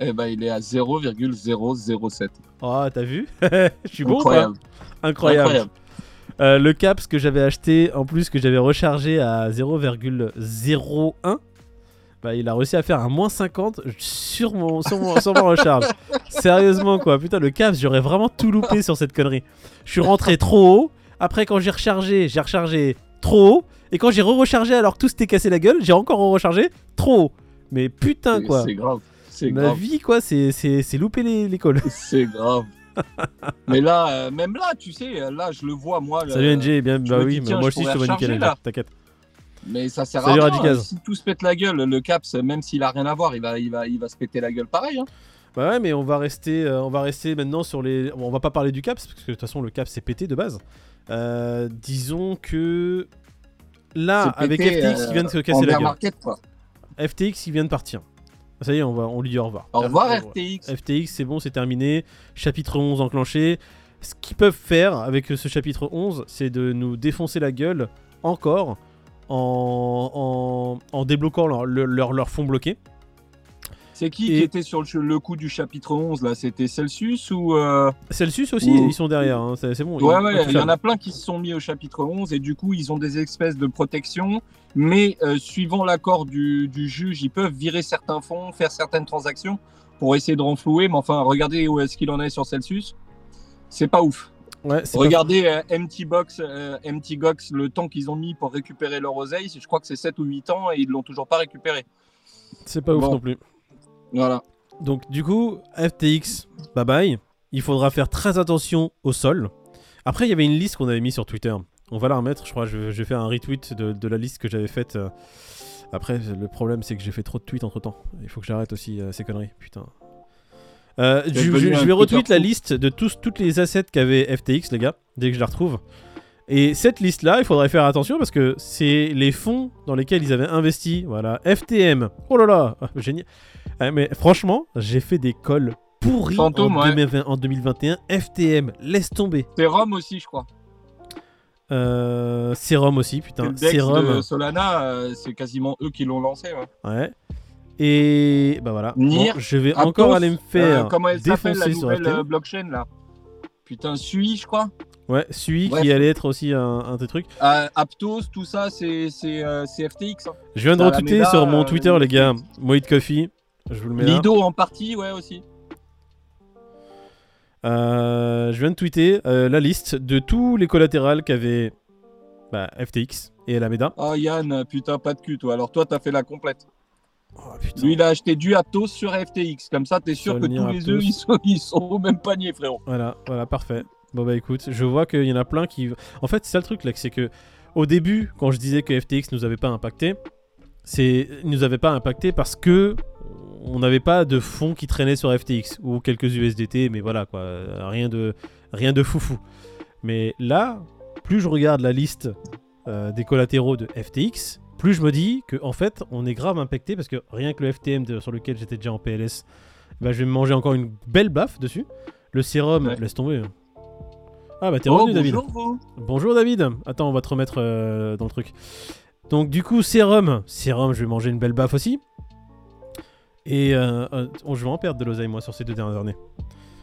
Eh ben, il est à 0,007. Oh, t'as vu? Je suis bon ou pas Incroyable. Incroyable. Incroyable. Euh, le caps que j'avais acheté, en plus que j'avais rechargé à 0,01, bah, il a réussi à faire un moins 50 sur mon, sur mon, sur ma recharge. Sérieusement quoi, putain le caps, j'aurais vraiment tout loupé sur cette connerie. Je suis rentré trop haut, après quand j'ai rechargé, j'ai rechargé trop haut, et quand j'ai re-rechargé alors que tout s'était cassé la gueule, j'ai encore rechargé trop haut. Mais putain quoi, C'est grave. C'est ma grave. vie quoi, c'est c'est- c'est louper les- l'école. C'est grave. Mais là, euh, même là, tu sais, euh, là, je le vois, moi. le- Salut NJ, bien, je bah me oui, dis, tiens, moi je aussi je te pourrais vois nickel, recharger, NJ, là. t'inquiète. Mais ça sert Salut à rien. Radicaz. Si tout se pète la gueule, le caps, même s'il a rien à voir, il va, il va, il va se péter la gueule pareil. hein. Bah ouais, mais on va rester, euh, on va rester maintenant sur les. bon, on va pas parler du caps parce que de toute façon le caps c'est pété de base. Euh, disons que là C'est avec pété, FTX euh, qui vient de se En casser la gueule. market, quoi. FTX il vient de partir. Ça y est, on va, on lui dit au revoir. Au revoir, Euh, RTX. FTX c'est bon, c'est terminé. Chapitre 11 enclenché. Ce qu'ils peuvent faire avec ce chapitre 11, c'est de nous défoncer la gueule encore en, en, en débloquant leur, leur, leur- leur fonds bloqué. C'est qui Et- qui était sur le, coup du chapitre 11 là? C'était Celsius ou euh, Celsius aussi, ils sont derrière, hein, c'est bon. Ouais, ouais, il y en a plein qui se sont mis au chapitre 11 et du coup, ils ont des espèces de protection. Mais euh, suivant l'accord du, du juge, ils peuvent virer certains fonds, faire certaines transactions pour essayer de renflouer. Mais enfin, regardez où est-ce qu'il en est sur Celsius. C'est pas ouf. Ouais, c'est pas- Regardez euh, MT Box, euh, MT Gox, le temps qu'ils ont mis pour récupérer leur oseille. Je crois que c'est 7 ou 8 ans et ils l'ont toujours pas récupéré. c'est pas ouf non plus. Voilà. Donc du coup, FTX, bye bye. Il faudra faire très attention au sol. Après, il y avait une liste qu'on avait mis sur Twitter. On va la remettre, je crois. Je, je vais faire un retweet de, de la liste que j'avais faite. euh. Après, le problème, c'est que j'ai fait trop de tweets entre temps. Il faut que j'arrête aussi euh, ces conneries. Putain. Euh, je, vais retweet la liste de tous, toutes les assets qu'avait FTX, les gars, dès que je la retrouve. Et cette liste-là, il faudrait faire attention parce que c'est les fonds dans lesquels ils avaient investi. Voilà, FTM. Oh là là, ah, génial. Ah, mais franchement, j'ai fait des calls pourris Fantôme, en, ouais. 2020 en 2021. FTM, laisse tomber. C'est Rome aussi, je crois. Euh, Serum aussi, putain. Serum. de Solana, euh, c'est quasiment eux qui l'ont lancé. ouais. Ouais. Et bah voilà. Nier, Bon, je vais Atos, encore aller me faire Euh, comment elle s'appelle la défoncer sur nouvelle FTM. euh, blockchain là? Putain, Sui, je crois. Ouais, Bref. qui allait être aussi un, un des trucs. Euh, Aptos, tout ça, c'est c'est, euh, c'est FTX. hein. Je viens de retweeter sur mon Twitter, les gars. Moïd Coffee. Je vous le mets là. Lido en partie, ouais aussi. Euh, je viens de tweeter euh, la liste de tous les collatérales qu'avait bah, FTX et Alameda. Ah Yann, putain, pas de cul toi. Alors toi, t'as fait la complète. Oh. Lui, il a acheté du Aptos sur FTX. Comme ça, t'es sûr que tous les œufs, ils sont, ils sont au même panier, frérot. Voilà, voilà, parfait. Bon bah écoute, je vois qu'il y en a plein qui... En fait, c'est ça le truc là, c'est que au début, quand je disais que FTX nous avait pas impacté, c'est nous avait pas impacté parce que on n'avait pas de fonds qui traînaient sur FTX ou quelques USDT, mais voilà quoi, rien de rien de foufou. Mais là, plus je regarde la liste euh, des collatéraux de FTX, plus je me dis que en fait, on est grave impacté parce que rien que le FTM de- sur lequel j'étais déjà en PLS, bah, je vais me manger encore une belle baffe dessus. Le sérum, Ouais. laisse tomber. Ah bah t'es Oh, revenu David. vous. Bonjour David. Attends, on va te remettre euh, dans le truc. Donc du coup, sérum. Sérum, je vais manger une belle baffe aussi. Et euh, euh, je vais en perdre de l'oseille moi sur ces deux dernières années.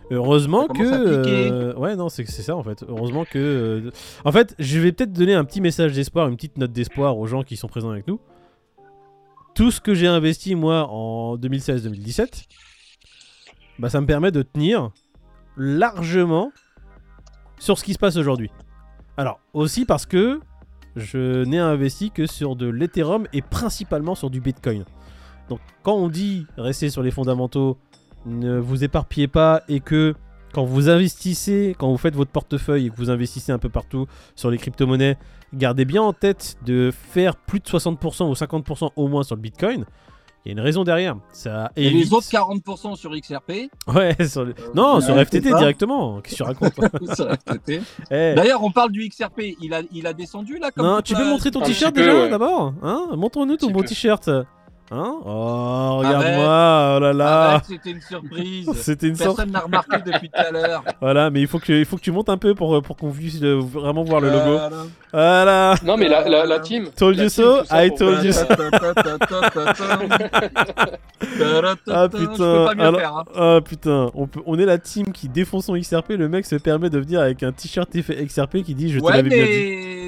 Heureusement que... euh, ouais, non, c'est c'est ça en fait. Heureusement que... euh, En fait, je vais peut-être donner un petit message d'espoir, une petite note d'espoir aux gens qui sont présents avec nous. Tout ce que j'ai investi moi en 2016-2017, bah, ça me permet de tenir largement sur ce qui se passe aujourd'hui. Alors, aussi parce que je n'ai investi que sur de l'Ethereum et principalement sur du Bitcoin. Donc, quand on dit rester sur les fondamentaux, ne vous éparpillez pas et que quand vous investissez, quand vous faites votre portefeuille et que vous investissez un peu partout sur les crypto-monnaies, gardez bien en tête de faire plus de 60% ou 50% au moins sur le Bitcoin. Il y a une raison derrière. Ça Et les autres 40% sur XRP. Ouais, sur le- non, euh, sur ouais, FTT directement. Qu'est-ce que tu racontes sur FTT. Eh, D'ailleurs, on parle du XRP. Il a, il a descendu là comme Non, tu peux montrer ton t-shirt déjà ouais. d'abord hein? Montre-nous ton beau t-shirt. Hein Oh, regarde-moi, oh là là. Arrête, C'était une surprise. C'était une sorte. Personne n'a remarqué depuis tout à l'heure. Voilà, mais il faut que, il faut que tu montes un peu pour, pour qu'on puisse euh, vraiment voir le logo. Voilà. Voilà. Non, mais la, la, la team. Told la you so, I told you so. Ah putain, alors- faire. hein. Ah putain, on, peut- on est la team qui défonce son XRP. Le mec se permet de venir avec un t-shirt effet XRP qui dit Je te Ouais, l'avais bien dit.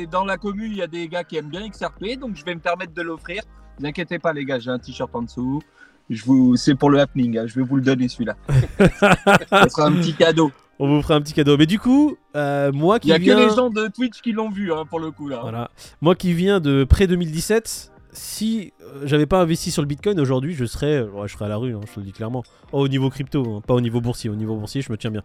mais dans la commune, il y a des gars qui aiment bien XRP, donc je vais me permettre de l'offrir. Ne vous inquiétez pas, les gars, j'ai un t-shirt en dessous. Je vous... C'est pour le happening, hein, je vais vous le donner celui-là. Ce sera un petit cadeau. On vous fera un petit cadeau. Mais du coup, euh, moi Il qui y a viens. que les gens de Twitch qui l'ont vu, hein, pour le coup. là. Voilà. Moi qui viens de près 2017, si euh, j'avais pas investi sur le Bitcoin aujourd'hui, je serais, euh, ouais, je serais à la rue, hein, je te le dis clairement. Oh, au niveau crypto, hein, pas au niveau boursier. Au niveau boursier, je me tiens bien.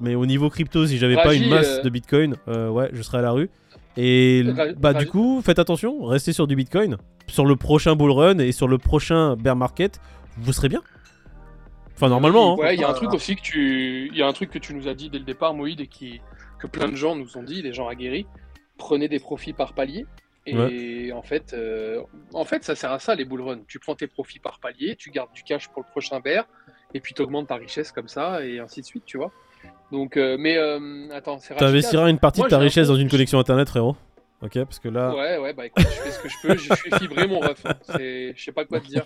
Mais au niveau crypto, si j'avais pas une masse euh, de Bitcoin, euh, ouais, je serais à la rue. Et bah du coup, faites attention, restez sur du Bitcoin. Sur le prochain bull run et sur le prochain bear market, vous serez bien. Enfin normalement. hein. Ouais, il y a un truc aussi que tu, il y a un truc que tu nous as dit dès le départ, Moïd, et qui, que plein de gens nous ont dit, les gens aguerris, prenez des profits par palier. Et en fait, euh, en fait, ça sert à ça les bull runs. Tu prends tes profits par palier, tu gardes du cash pour le prochain bear, et puis tu augmentes ta richesse comme ça, et ainsi de suite, tu vois. Donc, euh, mais euh, attends, c'est T'investiras une partie Moi, de ta richesse dans une connexion internet, frérot. Ok, parce que là. Ouais, ouais, bah écoute, je fais ce que je peux, je suis fibré mon ref. hein. Je sais pas quoi te dire.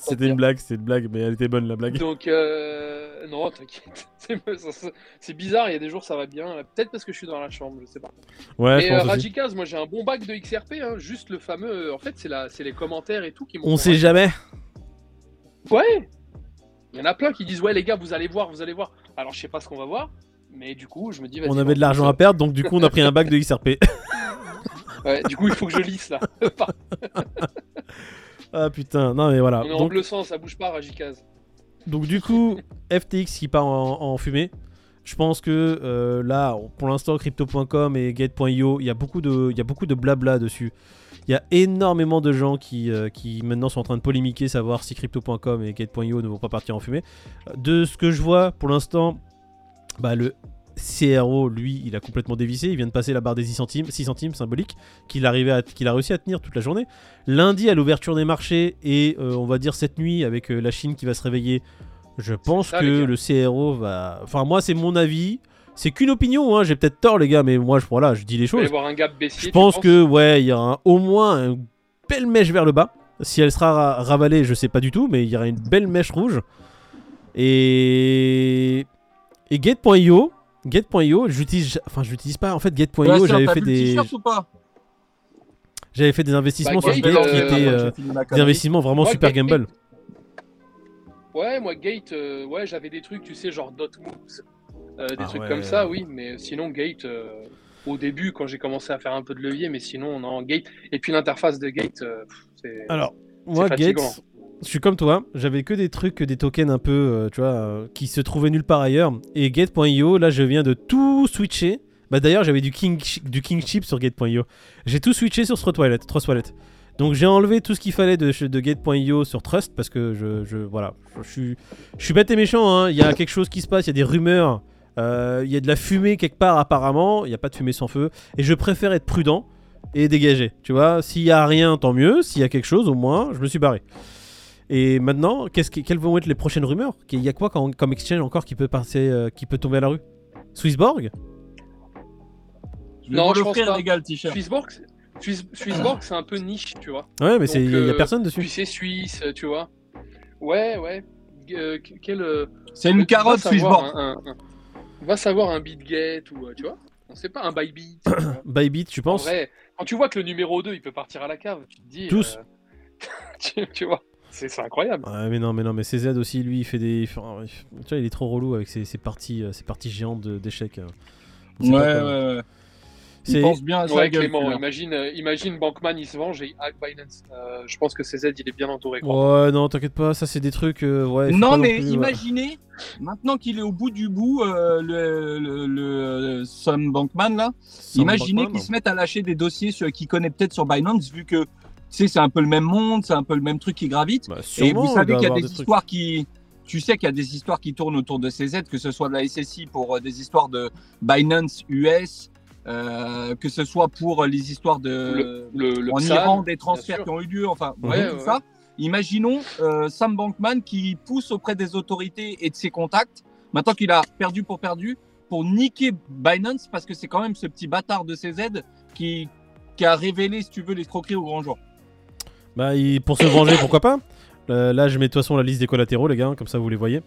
C'était une blague, c'était une blague, mais elle était bonne la blague. Donc, euh, non, t'inquiète. C'est- bizarre, il y a des jours ça va bien. Peut-être parce que je suis dans la chambre, je sais pas. Ouais, Mais euh. Rajikaz, moi j'ai un bon bac de XRP, hein, juste le fameux. En fait, c'est la... c'est les commentaires et tout qui m'ont. On sait jamais. Ouais Il y en a plein qui disent Ouais, les gars, vous allez voir, vous allez voir. Alors, je sais pas ce qu'on va voir, mais du coup, je me dis On avait de l'argent à perdre, donc du coup on a pris un bac de XRP. Ouais, du coup, il faut que je lisse là. ah putain, non mais voilà. On est en bleu sang, ça bouge pas, Rajikaz. donc du coup, FTX qui part en, en fumée. Je pense que euh, là, pour l'instant, crypto.com et gate.io, il y a beaucoup de, il y a beaucoup de blabla dessus. Il y a énormément de gens qui, euh, qui maintenant sont en train de polémiquer, savoir si crypto.com et gate.io ne vont pas partir en fumée. De ce que je vois, pour l'instant, bah, le CRO, lui, il a complètement dévissé. Il vient de passer la barre des 6 centimes, 6 centimes symbolique, qu'il a réussi à tenir toute la journée. Lundi, à l'ouverture des marchés, et euh, on va dire cette nuit, avec euh, la Chine qui va se réveiller, je pense ça, que le CRO va. Enfin, moi, c'est mon avis. C'est qu'une opinion, hein. j'ai peut-être tort, les gars, mais moi, je, voilà, je dis les Il choses. avoir un gap baissier. Je pense que, ouais, il y aura un- au moins une belle mèche vers le bas. Si elle sera ra- ravalée, je sais pas du tout, mais il y aura une belle mèche rouge. Et. Et Gate.io. Gate.io, j'utilise. Enfin, je l'utilise pas. En fait, Gate.io, Bastien, j'avais fait des. t-shirt ou pas? J'avais fait des investissements Bah, sur Gate, Gate qui euh, étaient. j'ai euh, des investissements vraiment Ouais, super Gate- gamble. Ouais, moi, Gate, euh, ouais, j'avais des trucs, tu sais, genre dot moves, euh, des Ah trucs ouais. comme ça, oui, mais sinon, Gate, euh, au début, quand j'ai commencé à faire un peu de levier, mais sinon, non, Gate. Et puis l'interface de Gate, euh, c'est. Alors, moi, fatigant. Gates, je suis comme toi. J'avais que des trucs, des tokens un peu, tu vois, qui se trouvaient nulle part ailleurs. Et Gate.io, là, je viens de tout switcher. Bah, d'ailleurs, j'avais du King, du King Chip sur Gate.io. J'ai tout switché sur Wallet. Trust Wallet. Donc, j'ai enlevé tout ce qu'il fallait de, de Gate.io sur Trust parce que je, je voilà, je, suis, je suis bête et méchant. hein. Il y a quelque chose qui se passe, il y a des rumeurs. Euh, Il y a de la fumée quelque part apparemment. Il n'y a pas de fumée sans feu. Et je préfère être prudent et dégager. Tu vois, s'il y a rien, tant mieux. S'il y a quelque chose, au moins, je me suis barré. Et maintenant, qu'est-ce qui- quelles vont être les prochaines rumeurs? Il y a quoi quand- comme exchange encore qui peut passer, euh, qui peut tomber à la rue? Swissborg? Je Non, je pense pas. t-shirt. Swissborg, Swiss- Swissborg, c'est un peu niche, tu vois. Ouais, mais c'est- il Donc, y a euh, personne dessus. Puis c'est suisse, euh, tu vois. Ouais, ouais. Euh, quel. euh, C'est une carotte savoir Swissborg. un- un- un- Va savoir un BitGet ou, euh, tu vois. On sait pas, un Bybit. Bybit, tu En penses vrai, quand tu vois que le numéro 2, il peut partir à la cave, tu te dis. Tous. euh, tu, tu vois, c'est incroyable. Ouais, mais non, mais non, mais CZ aussi, lui, il fait des. enfin, il- Tu vois, il est trop relou avec ses, ses parties, euh, ses parties géantes d'échecs. Ouais, ouais, ouais. C'est- Il pense bien à sa Ouais. Clément, imagine, euh, imagine Bankman, il se venge et il hack Binance. Euh, je pense que CZ, il est bien entouré. Quoi. Ouais, non, t'inquiète pas, ça c'est des trucs. euh, ouais, Non, mais plus, ouais. imaginez, maintenant qu'il est au bout du bout, euh, le, le, le Sam Bankman, là, imaginez Bankman, qu'il se mette à lâcher des dossiers sur- qu'il connaît peut-être sur Binance, vu que, tu sais, c'est un peu le même monde, c'est un peu le même truc qui gravite. Bah, Et vous savez qu'il y a des, histoires qui. Tu sais qu'il y a des histoires qui tournent autour de CZ, que ce soit de la SSI pour euh, des histoires de Binance US, euh, que ce soit pour les histoires de. Le, le en PSAN, Iran, des transferts qui ont eu lieu, enfin, vous Ouais, voyez tout ouais, ça. Imaginons euh, Sam Bankman qui pousse auprès des autorités et de ses contacts, maintenant qu'il a perdu pour perdu, pour niquer Binance, parce que c'est quand même ce petit bâtard de CZ qui, qui a révélé, si tu veux, l'escroquerie au grand jour. Bah, il- pour se venger, pourquoi pas Euh, Là, je mets de toute façon la liste des collatéraux, les gars, comme ça vous les voyez.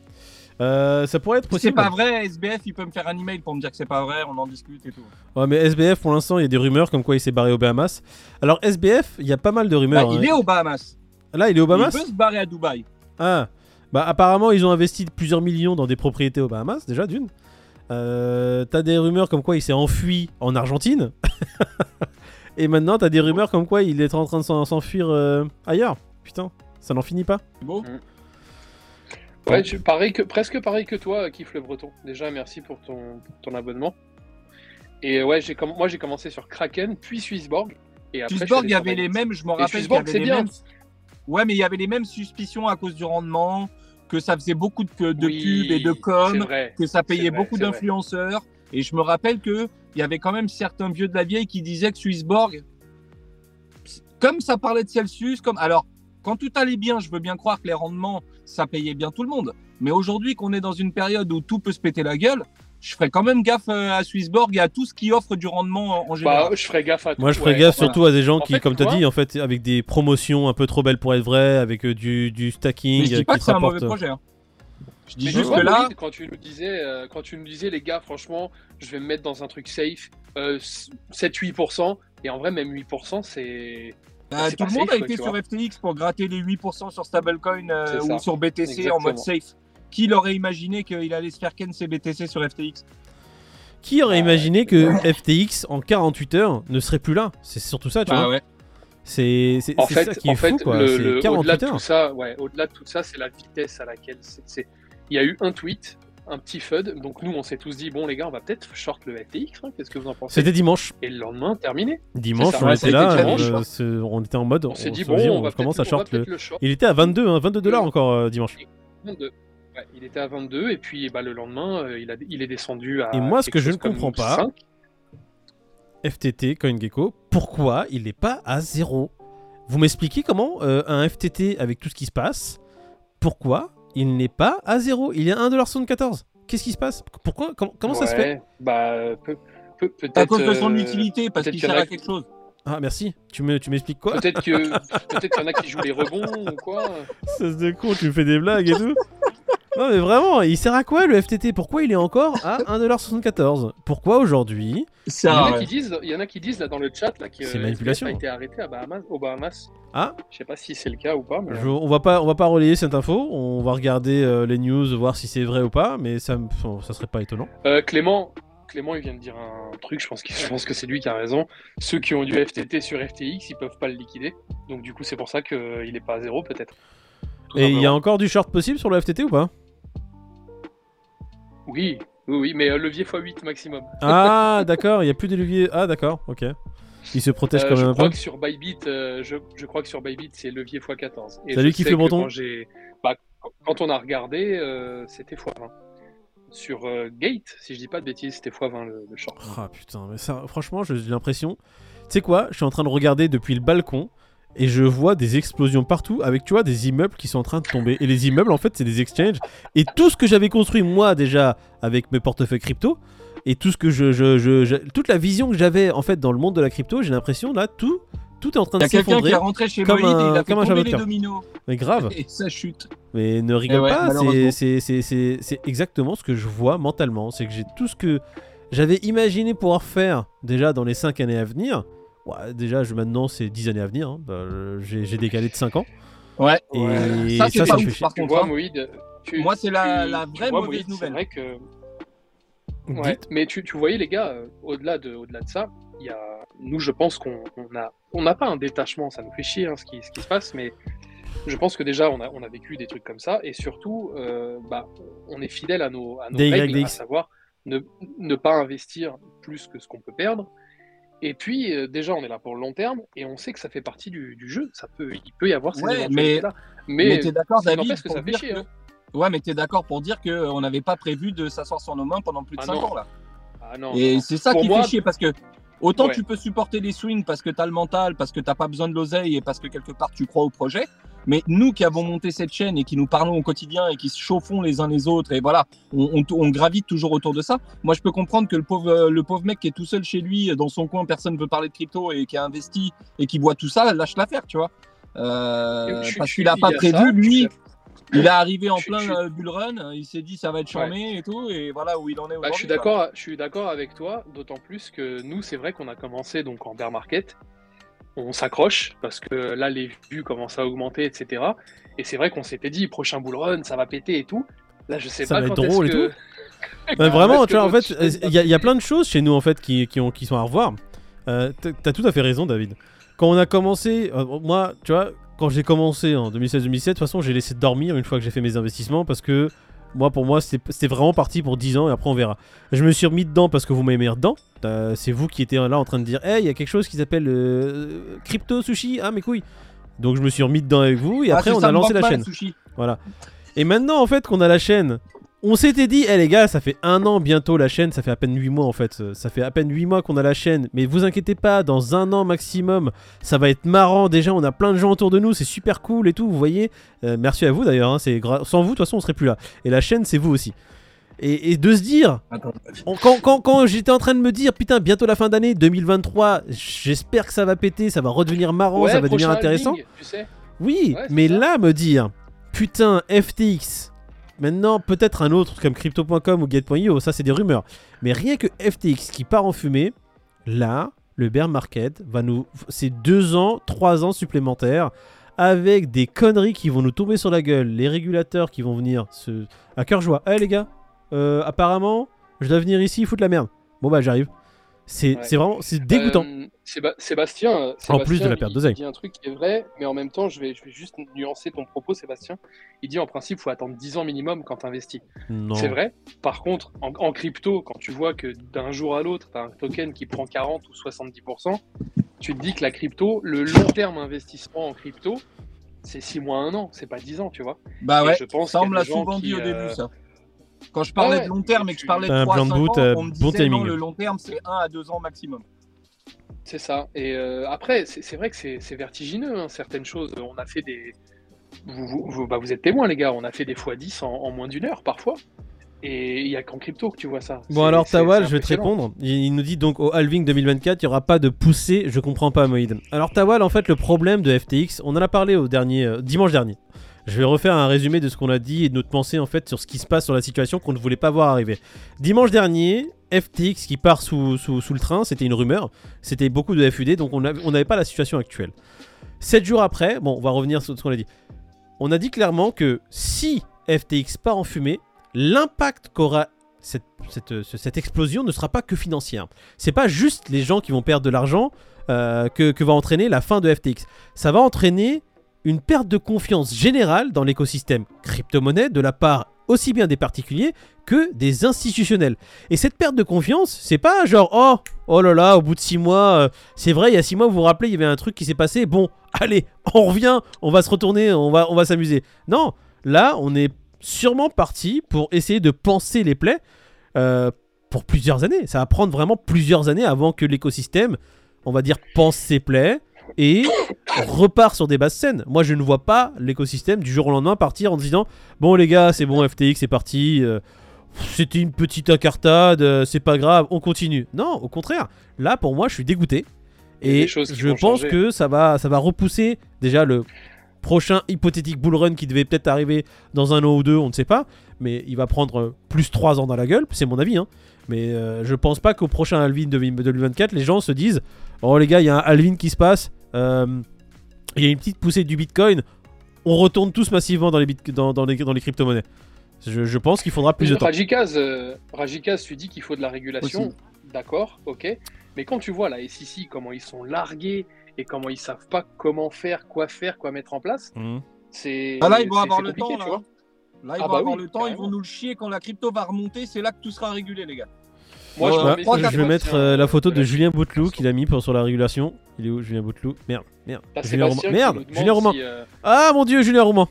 Euh, ça pourrait être Si possible. c'est pas vrai, SBF, il peut me faire un email pour me dire que c'est pas vrai, on en discute et tout. Ouais, mais SBF, pour l'instant, il y a des rumeurs comme quoi il s'est barré aux Bahamas. Alors, SBF, il y a pas mal de Bah, rumeurs. il hein. est aux Bahamas. Là, il est aux Bahamas Il peut se barrer à Dubaï. Ah, bah apparemment ils ont investi plusieurs millions dans des propriétés aux Bahamas, déjà d'une. Euh, t'as des rumeurs comme quoi il s'est enfui en Argentine. Et maintenant t'as des rumeurs comme quoi il est en train de s'en- s'enfuir euh, ailleurs. Putain, ça n'en finit pas. C'est beau. Ouais, je- pareil que, presque pareil que toi, Kiff le Breton. Déjà, merci pour ton, pour ton abonnement. Et ouais, j'ai moi j'ai commencé sur Kraken, puis Swissborg. Et après, Swissborg, il y avait les mêmes, je me rappelle Swissborg, c'est bien. mêmes. Ouais, mais il y avait les mêmes suspicions à cause du rendement, que ça faisait beaucoup de, de Oui, pubs et de com, que ça payait vrai, beaucoup d'influenceurs. Et je me rappelle que il y avait quand même certains vieux de la vieille qui disaient que Swissborg, comme ça parlait de Celsius, comme alors quand tout allait bien, je veux bien croire que les rendements, ça payait bien tout le monde. Mais aujourd'hui, qu'on est dans une période où tout peut se péter la gueule, je ferais quand même gaffe euh, à Swissborg et à tout ce qui offre du rendement en général. Bah, je ferais gaffe à tout. Moi, je ferais ouais, gaffe voilà. surtout à des gens En qui, fait, comme tu as dit, en fait, avec des promotions un peu trop belles pour être vraies, avec euh, du, du stacking Mais je dis euh, pas qui que c'est un mauvais projet. hein. Je dis Mais juste que là, quand tu nous disais, euh, quand tu nous disais, les gars, franchement, je vais me mettre dans un truc safe, euh, 7-8%, et en vrai, même 8%, c'est. C'est tout le monde safe, a été sur. FTX pour gratter les 8% sur stablecoin euh, ou sur BTC en mode safe. Qui l'aurait imaginé qu'il allait se faire ken ses BTC sur FTX Qui aurait Bah, imaginé que FTX en 48 heures ne serait plus là? C'est surtout ça, tu Ah vois. ouais. C'est ça qui est en fait fou, quoi. au-delà 48 de tout ça, ouais, au-delà de tout ça, c'est la vitesse à laquelle c'est- Il y a eu un tweet, un petit FUD, donc nous, on s'est tous dit, bon, les gars, on va peut-être short le FTX, hein, qu'est-ce que vous en pensez? C'était dimanche. Et le lendemain, terminé. Dimanche, C'est ça, on était là, dimanche, euh, on était en mode. On s'est dit, bon, on va commence à short le. peut-être le short. Il était à 22, hein, 22 dollars encore euh, dimanche. 22. Ouais, il était à 22 et puis bah, le lendemain, euh, il, a, il est descendu à. Et moi, ce que je ne comprends pas, 5. FTT, CoinGecko, pourquoi il n'est pas à zéro? Vous m'expliquez comment euh, un FTT avec tout ce qui se passe, pourquoi il n'est pas à zéro Il est à 1,74$. Qu'est-ce qui se passe? Pourquoi? Comment, comment ça se fait? Bah, peu- peu- peut-être. À cause de son euh, utilité, parce peut-être qu'il en sert a à quelque chose. Ah merci, tu me- tu m'expliques quoi? Peut-être que peut-être qu'il y en a qui jouent les rebonds ou quoi. Ça se de con, tu me fais des blagues et tout Non mais vraiment, il sert à quoi le FTT Pourquoi il est encore à 1,74$ Pourquoi aujourd'hui? Il y, en a qui disent, il y en a qui disent là dans le chat là, que C'est euh, manipulation. A été arrêté à Bahamas, aux Bahamas. Ah Je sais pas si c'est le cas ou pas. Mais... Je- on va pas, on va pas relayer cette info. On va regarder euh, les news, voir si c'est vrai ou pas. Mais ça, ça serait pas étonnant. Euh, Clément, Clément, il vient de dire un truc. Je pense, qu'il- je pense que c'est lui qui a raison. Ceux qui ont du FTT sur FTX, ils peuvent pas le liquider. Donc du coup, c'est pour ça qu'il est pas à zéro peut-être. Et il y a encore du short possible sur le FTT ou pas? Oui, oui, oui, mais euh, levier x8 maximum. Ah d'accord, il y a plus de levier. Ah d'accord, ok. Il se protège Euh, quand je même un crois peu. que sur Bybit, euh, je, je crois que sur Bybit, c'est levier x14. Et Salut, je Kiffe sais le que Breton. Quand, j'ai- bah, quand on a regardé, euh, c'était x20. Sur euh, Gate, si je dis pas de bêtises, c'était x20 le, le short. Ah putain, mais ça, franchement, j'ai l'impression. Tu sais quoi Je suis en train de regarder depuis le balcon et je vois des explosions partout avec, tu vois, des immeubles qui sont en train de tomber. Et les immeubles, en fait, c'est des exchanges. Et tout ce que j'avais construit moi déjà avec mes portefeuilles crypto et tout ce que je, je- je- je- toute la vision que j'avais en fait dans le monde de la crypto, j'ai l'impression là tout, tout est en train Il de y a quelqu'un s'effondrer. qui est rentré chez comme Moïse et un- il a fait comme un jambon de les dominos. Mais grave. Et ça chute. Mais ne rigole Eh ouais, pas, c'est exactement ce que je vois mentalement. C'est que j'ai tout ce que j'avais imaginé pouvoir faire déjà dans les 5 années à venir. Ouais, déjà, je, maintenant, c'est 10 années à venir. hein. Bah, j'ai j'ai décalé de 5 ans. Ouais. Et Ouais. ça, c'est ça fait ouf, par contre. vois, hein. Moïd, tu- Moi, c'est la- tu- la tu vraie vois, mauvaise Moïd, nouvelle. C'est vrai que. Ouais, Dites. mais tu, tu voyais les gars, euh, au-delà de, au-delà de ça, il y a, nous je pense qu'on on a, on n'a pas un détachement, ça nous fait chier hein, ce, qui, ce qui se passe, mais je pense que déjà on a, on a vécu des trucs comme ça et surtout, euh, bah, on est fidèle à nos, à nos règles, à savoir ne, ne pas investir plus que ce qu'on peut perdre. Et puis euh, déjà on est là pour le long terme et on sait que ça fait partie du, du jeu, ça peut, il peut y avoir ces Ouais. Mais Mais, t'es d'accord, David que pour ça fait dire chier. que- hein. Ouais, mais t'es d'accord pour dire qu'on n'avait pas prévu de s'asseoir sur nos mains pendant plus de Ah 5 non. ans là. Ah non, Et c'est ça Pour qui moi- fait chier parce que autant Ouais. tu peux supporter les swings parce que t'as le mental, parce que t'as pas besoin de l'oseille et parce que quelque part tu crois au projet. Mais nous qui avons monté cette chaîne et qui nous parlons au quotidien et qui se chauffons les uns les autres et voilà, on, on- on gravite toujours autour de ça. Moi, je peux comprendre que le pauvre, le pauvre mec qui est tout seul chez lui, dans son coin, personne ne veut parler de crypto et qui a investi et qui voit tout ça, lâche l'affaire, tu vois. Euh, Je- parce qu'il n'a pas prévu, ça, lui, il est arrivé en Je- plein je- euh, bull run, il s'est dit ça va être charmé et tout, et voilà où il en est Bah, je suis aujourd'hui, d'accord, je suis d'accord avec toi, d'autant plus que nous, c'est vrai qu'on a commencé donc en bear market, on s'accroche parce que là les vues commencent à augmenter, etc. Et c'est vrai qu'on s'était dit prochain bull run, ça va péter et tout. Là, je sais Ça pas va être quand est-ce drôle et que- tout. Vraiment, tu vois, en fait, il y, a- il y a va plein de choses chez nous en fait qui, qui, ont, qui sont à revoir. Euh, t'as- T'as tout à fait raison, David. Quand on a commencé, euh, moi, tu vois, quand j'ai commencé en 2016-2017, de toute façon, j'ai laissé dormir une fois que j'ai fait mes investissements parce que moi, pour moi, c'était vraiment parti pour 10 ans et après on verra. Je me suis remis dedans parce que vous m'avez mis dedans. Euh, C'est vous qui étiez là en train de dire, hey, il y a quelque chose qui s'appelle euh, crypto sushi, ah mes couilles. Donc je me suis remis dedans avec vous et Ah, après on a lancé la chaîne. Sushi. Voilà. Et maintenant, en fait, qu'on a la chaîne, on s'était dit, eh les gars, ça fait un an bientôt la chaîne, ça fait à peine 8 mois en fait. euh, Ça fait à peine 8 mois qu'on a la chaîne. Mais vous inquiétez pas, dans un an maximum, ça va être marrant. Déjà, on a plein de gens autour de nous, c'est super cool et tout, vous voyez. Euh, merci à vous d'ailleurs, hein, c'est gra- sans vous, de toute façon, on serait plus là. Et la chaîne, c'est vous aussi. Et, et de se dire, on- quand, quand, quand j'étais en train de me dire, putain, bientôt la fin d'année 2023, j'espère que ça va péter, ça va redevenir marrant, Ouais, ça va devenir intéressant. halving, tu sais. Oui, Ouais, mais ça. là, me dire, putain, FTX, maintenant peut-être un autre comme crypto.com ou get.io, ça c'est des rumeurs. Mais rien que FTX qui part en fumée, là, le bear market va nous. C'est deux ans, trois ans supplémentaires avec des conneries qui vont nous tomber sur la gueule, les régulateurs qui vont venir se. à cœur joie. Eh les gars, euh, apparemment, je dois venir ici foutre la merde. Bon bah j'arrive. C'est Ouais. c'est vraiment. C'est dégoûtant. Euh, Séba- Sébastien, euh, En plus de Sébastien, la perte il- d'oseille. Il dit un truc qui est vrai, mais en même temps, je vais, je vais juste nuancer ton propos, Sébastien. Il dit en principe, il faut attendre 10 ans minimum quand tu investis. C'est vrai. Par contre, en, en crypto, quand tu vois que d'un jour à l'autre, tu as un token qui prend 40 ou 70%, tu te dis que la crypto, le long terme investissement en crypto, c'est 6 mois, 1 an, c'est pas 10 ans, tu vois. Bah Et ouais, je pense ça on me l'a souvent dit au euh, début ça. Quand je parlais ouais, de long terme et que je parlais de Un 3 plan à de 5 boot, ans, euh, on me bon disait non, timing. le long terme c'est 1 à 2 ans maximum. C'est ça. Et euh, après, c'est vrai que c'est vertigineux, hein, certaines choses. On a fait des. Vous, vous- vous- bah, vous êtes témoins, les gars. On a fait des fois 10 en, en moins d'une heure, parfois. Et il n'y a qu'en crypto que tu vois ça. Bon alors Tawal, je vais te répondre. Il, il nous dit donc au halving 2024, il n'y aura pas de poussée. Je comprends pas Moïd. Alors Tawal, en fait, le problème de FTX, on en a parlé au dernier euh, dimanche dernier. Je vais refaire un résumé de ce qu'on a dit et de notre pensée en fait sur ce qui se passe sur la situation qu'on ne voulait pas voir arriver. Dimanche dernier, FTX qui part sous, le train, c'était une rumeur. C'était beaucoup de FUD, donc on n'avait pas la situation actuelle. Sept jours après, bon, on va revenir sur ce qu'on a dit. On a dit clairement que si FTX part en fumée, l'impact qu'aura cette, cette, ce- cette explosion ne sera pas que financière. C'est pas juste les gens qui vont perdre de l'argent euh, que va entraîner la fin de FTX. Ça va entraîner une perte de confiance générale dans l'écosystème crypto-monnaie de la part aussi bien des particuliers que des institutionnels. Et cette perte de confiance, c'est pas genre oh oh là là au bout de six mois, euh, c'est vrai il y a six mois vous vous rappelez il y avait un truc qui s'est passé. Bon allez on revient, on va se retourner, on va on va s'amuser. Non là on est sûrement parti pour essayer de penser les plaies euh, pour plusieurs années. Ça va prendre vraiment plusieurs années avant que l'écosystème, on va dire, pense ses plaies et repart sur des bases saines. Moi, je ne vois pas l'écosystème du jour au lendemain partir en disant Bon, les gars, c'est bon, FTX, c'est parti. euh, C'était une petite incartade, euh, c'est pas grave, on continue. Non, au contraire. Là, pour moi, je suis dégoûté. Et je pense changer. que ça va, ça va repousser déjà le prochain hypothétique bull run qui devait peut-être arriver dans un an ou deux, on ne sait pas. Mais il va prendre euh, plus 3 ans dans la gueule, c'est mon avis. Hein. Mais euh, je pense pas qu'au prochain Alvin de 2024, les gens se disent Oh les gars, il y a un Alvin qui se passe, euh, il y a une petite poussée du Bitcoin, on retourne tous massivement dans les, bit- dans, dans les, dans les crypto-monnaies. Je, je pense qu'il faudra plus de temps. Rajikaz, euh, Rajikaz, tu dis qu'il faut de la régulation. Aussi. D'accord, ok. Mais quand tu vois la SEC, comment ils sont largués et comment ils savent pas comment faire, quoi faire, quoi mettre en place, Mhm. c'est. Ah là ils vont c'est- avoir le temps tu là. Là ils Ah vont bah avoir oui, le temps, ils vont nous le chier quand la crypto va remonter, c'est là que tout sera régulé les gars. Moi, Ouais, je, vais mettre euh, la photo de Julien Bouteloup qu'il a mis pour, sur la régulation. Il est où Julien Bouteloup? Merde, merde. Julien Roman. Merde, Julien Roman. si, euh, Ah mon dieu, Julien Roman.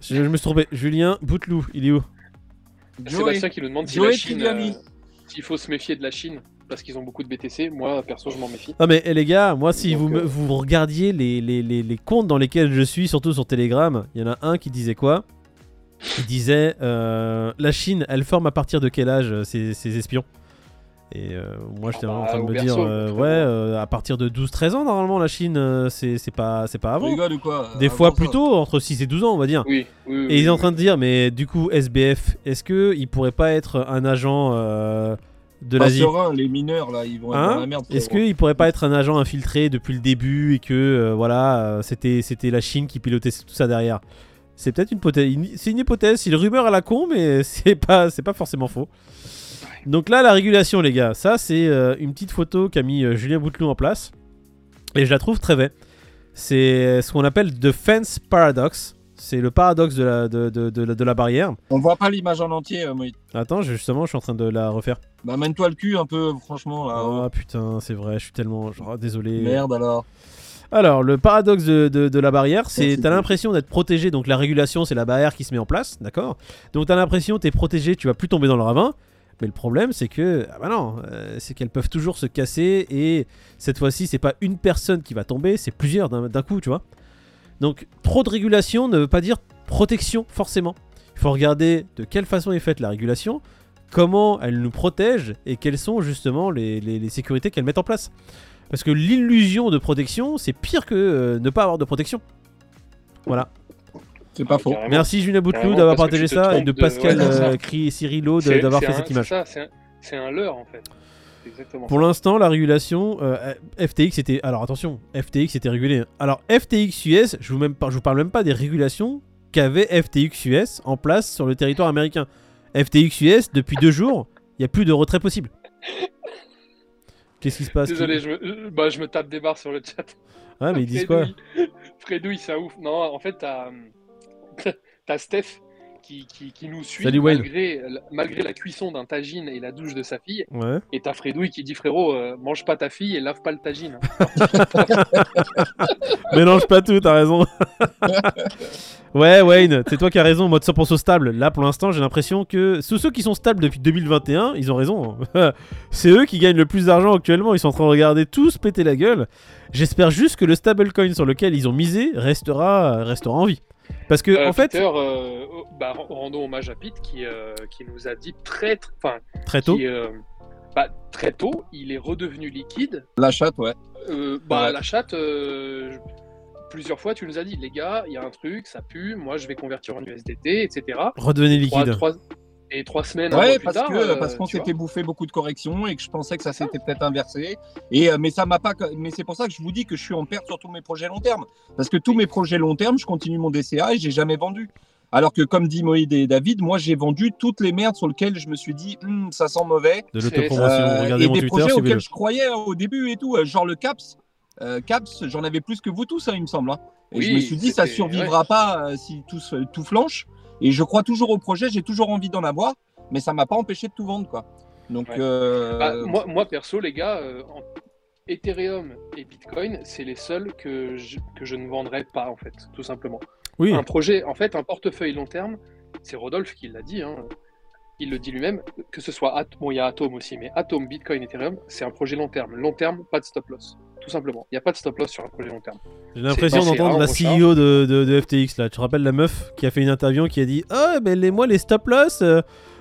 Je, je me suis trompé. Julien Bouteloup, il est où? Sébastien qui nous demande si Joey la Chine, euh, s'il faut se méfier de la Chine parce qu'ils ont beaucoup de BTC. Moi, perso, je m'en méfie. Non mais eh, les gars, moi si Donc, vous, euh, vous regardiez les, les, les, les comptes dans lesquels je suis, surtout sur Telegram, il y en a un qui disait quoi? Il disait euh, la Chine, elle forme à partir de quel âge euh, ses, ses espions? Et euh, moi j'étais Ah vraiment en bah, train de me dire euh, ouais, euh, à partir de 12-13 ans normalement la Chine, euh, c'est pas, pas avant. rigoles ou quoi? Des Avant fois plus tôt, entre 6 et 12 ans on va dire. Oui, oui, oui, Et ils sont en train de dire, mais du coup, SBF, est-ce que il pourrait pas être un agent euh, de l'Asie? serein, les mineurs là, ils vont être Hein? dans la merde. Est-ce qu'il pourrait pas être un agent infiltré depuis le début et que euh, voilà, euh, c'était c'était la Chine qui pilotait tout ça derrière? C'est peut-être une hypothèse. une- C'est une hypothèse. C'est une rumeur à la con, mais c'est pas c'est pas forcément faux. Donc là, la régulation, les gars, ça c'est euh, une petite photo qu'a mis euh, Julien Bouteloup en place et je la trouve très vraie. C'est ce qu'on appelle the fence paradox. C'est le paradoxe de la, de, de- de la- de la barrière. On voit pas l'image en entier, euh, Moïse. Attends, je- justement, je suis en train de la refaire. Bah mène-toi le cul un peu, franchement là. Oh putain, c'est vrai, je suis tellement. genre, désolé. Merde alors. Alors, le paradoxe de, de- de la barrière, c'est Merci. t'as l'impression d'être protégé, donc la régulation, c'est la barrière qui se met en place, d'accord? Donc t'as l'impression t'es protégé, tu vas plus tomber dans le ravin. Mais le problème, c'est que, ah bah non, euh, c'est qu'elles peuvent toujours se casser et cette fois-ci, c'est pas une personne qui va tomber, c'est plusieurs d'un d'un coup, tu vois? Donc, trop de régulation ne veut pas dire protection, forcément. Il faut regarder de quelle façon est faite la régulation, comment elle nous protège et quelles sont justement les, les- les sécurités qu'elle met en place. Parce que l'illusion de protection, c'est pire que euh, ne pas avoir de protection. Voilà. C'est pas faux. Merci Julien Bouteloup d'avoir partagé ça et de de- Pascal ouais, c'est ça. euh, Cri- Cyrilo de- d'avoir fait un- cette image. C'est un, leurre en fait. Exactement. Pour l'instant, la régulation, euh, FTX était. Alors attention, FTX était régulé. Alors FTX US, je vous, même pas, je vous parle même pas des régulations qu'avait FTX US en place sur le territoire américain. FTX US, depuis deux jours, il n'y a plus de retrait possible. Qu'est-ce qui se passe Désolé, je me, je- bah, je me tape des barres sur le chat. Ouais, mais ils disent quoi? Fredouille. Un ouf. Non, en fait, t'as as Steph qui, qui, qui nous suit Salut, malgré, malgré la cuisson d'un tagine et la douche de sa fille. Ouais. Et t'as Fredouille qui dit frérot, euh, mange pas ta fille et lave pas le tagine. Mélange pas tout, t'as raison. ouais, Wayne, c'est toi qui as raison, mode 100% stable. Là, pour l'instant, j'ai l'impression que ceux, ceux qui sont stables depuis 2021, ils ont raison. c'est eux qui gagnent le plus d'argent actuellement. Ils sont en train de regarder tous péter la gueule. J'espère juste que le stablecoin sur lequel ils ont misé restera, restera en vie. Parce que, Euh, en fait, Peter, euh, oh, bah, rendons hommage à Pete qui, euh, qui nous a dit très, tr- enfin, très tôt, qui, euh, bah, très tôt, il est redevenu liquide. La chatte, ouais. Euh, bah, Ouais. la chatte, euh, plusieurs fois, tu nous as dit, les gars, il y a un truc, ça pue, moi je vais convertir en USDT, etc. redevenez liquide. trois- et trois semaines un Ouais, plus parce tard, que euh, parce qu'on s'était bouffé beaucoup de corrections et que je pensais que ça s'était peut-être inversé. Et euh, mais ça m'a pas. Mais c'est pour ça que je vous dis que je suis en perte sur tous mes projets long terme. Parce que tous mes projets long terme, je continue mon DCA et j'ai jamais vendu. Alors que comme dit Moïd et David, moi j'ai vendu toutes les merdes sur lesquelles je me suis dit Hum, ça sent mauvais. De c'est- l'autopromotion. Euh, Regardez et mon des Twitter, projets auxquels je croyais au début et tout, genre le Caps. Euh, Caps, j'en avais plus que vous tous, hein, il me semble. hein. Et je me suis dit, ça survivra pas euh, si tout, flanche. Et je crois toujours au projet, j'ai toujours envie d'en avoir, mais ça m'a pas empêché de tout vendre, quoi. Donc, Ouais. euh, Bah, moi, moi, perso, les gars, euh, Ethereum et Bitcoin, c'est les seuls que je, que je ne vendrai pas, en fait, tout simplement. Oui, Un projet, en fait, un portefeuille long terme, c'est Rodolphe qui l'a dit, hein, il le dit lui-même, que ce soit, At- bon, il y a Atom aussi, mais Atom, Bitcoin, Ethereum, c'est un projet long terme. Long terme, pas de stop loss, tout simplement. Il n'y a pas de stop loss sur un projet long terme. j'ai l'impression d'entendre la CEO de, de- de FTX là. Tu te rappelles la meuf qui a fait une interview qui a dit Ah, mais les, moi, les stop loss, euh,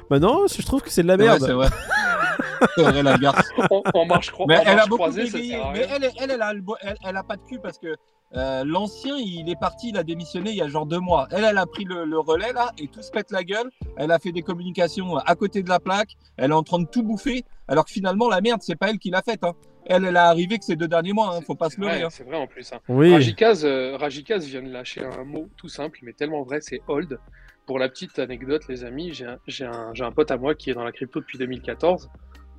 bah non, je trouve que c'est de la ouais, merde. c'est vrai. c'est vrai, la garce. En, en marche, Mais en elle a marche beaucoup croisée, bégayé. Mais elle, elle, elle, a, le bo- elle, elle a pas de cul parce que euh, l'ancien, il est parti, il a démissionné il y a genre deux mois. Elle, elle a pris le, le relais là et tout se pète la gueule. Elle a fait des communications à côté de la plaque. Elle est en train de tout bouffer. Alors que finalement, la merde, c'est pas elle qui l'a faite. hein. Elle, elle est arrivée que ces deux derniers mois. Hein. Faut pas se leurrer. hein. C'est vrai en plus. hein. Oui, Rajikaz, euh, Rajikaz vient de lâcher un mot tout simple, mais tellement vrai, c'est hold. Pour la petite anecdote, les amis, j'ai un, j'ai un, j'ai un pote à moi qui est dans la crypto depuis 2014.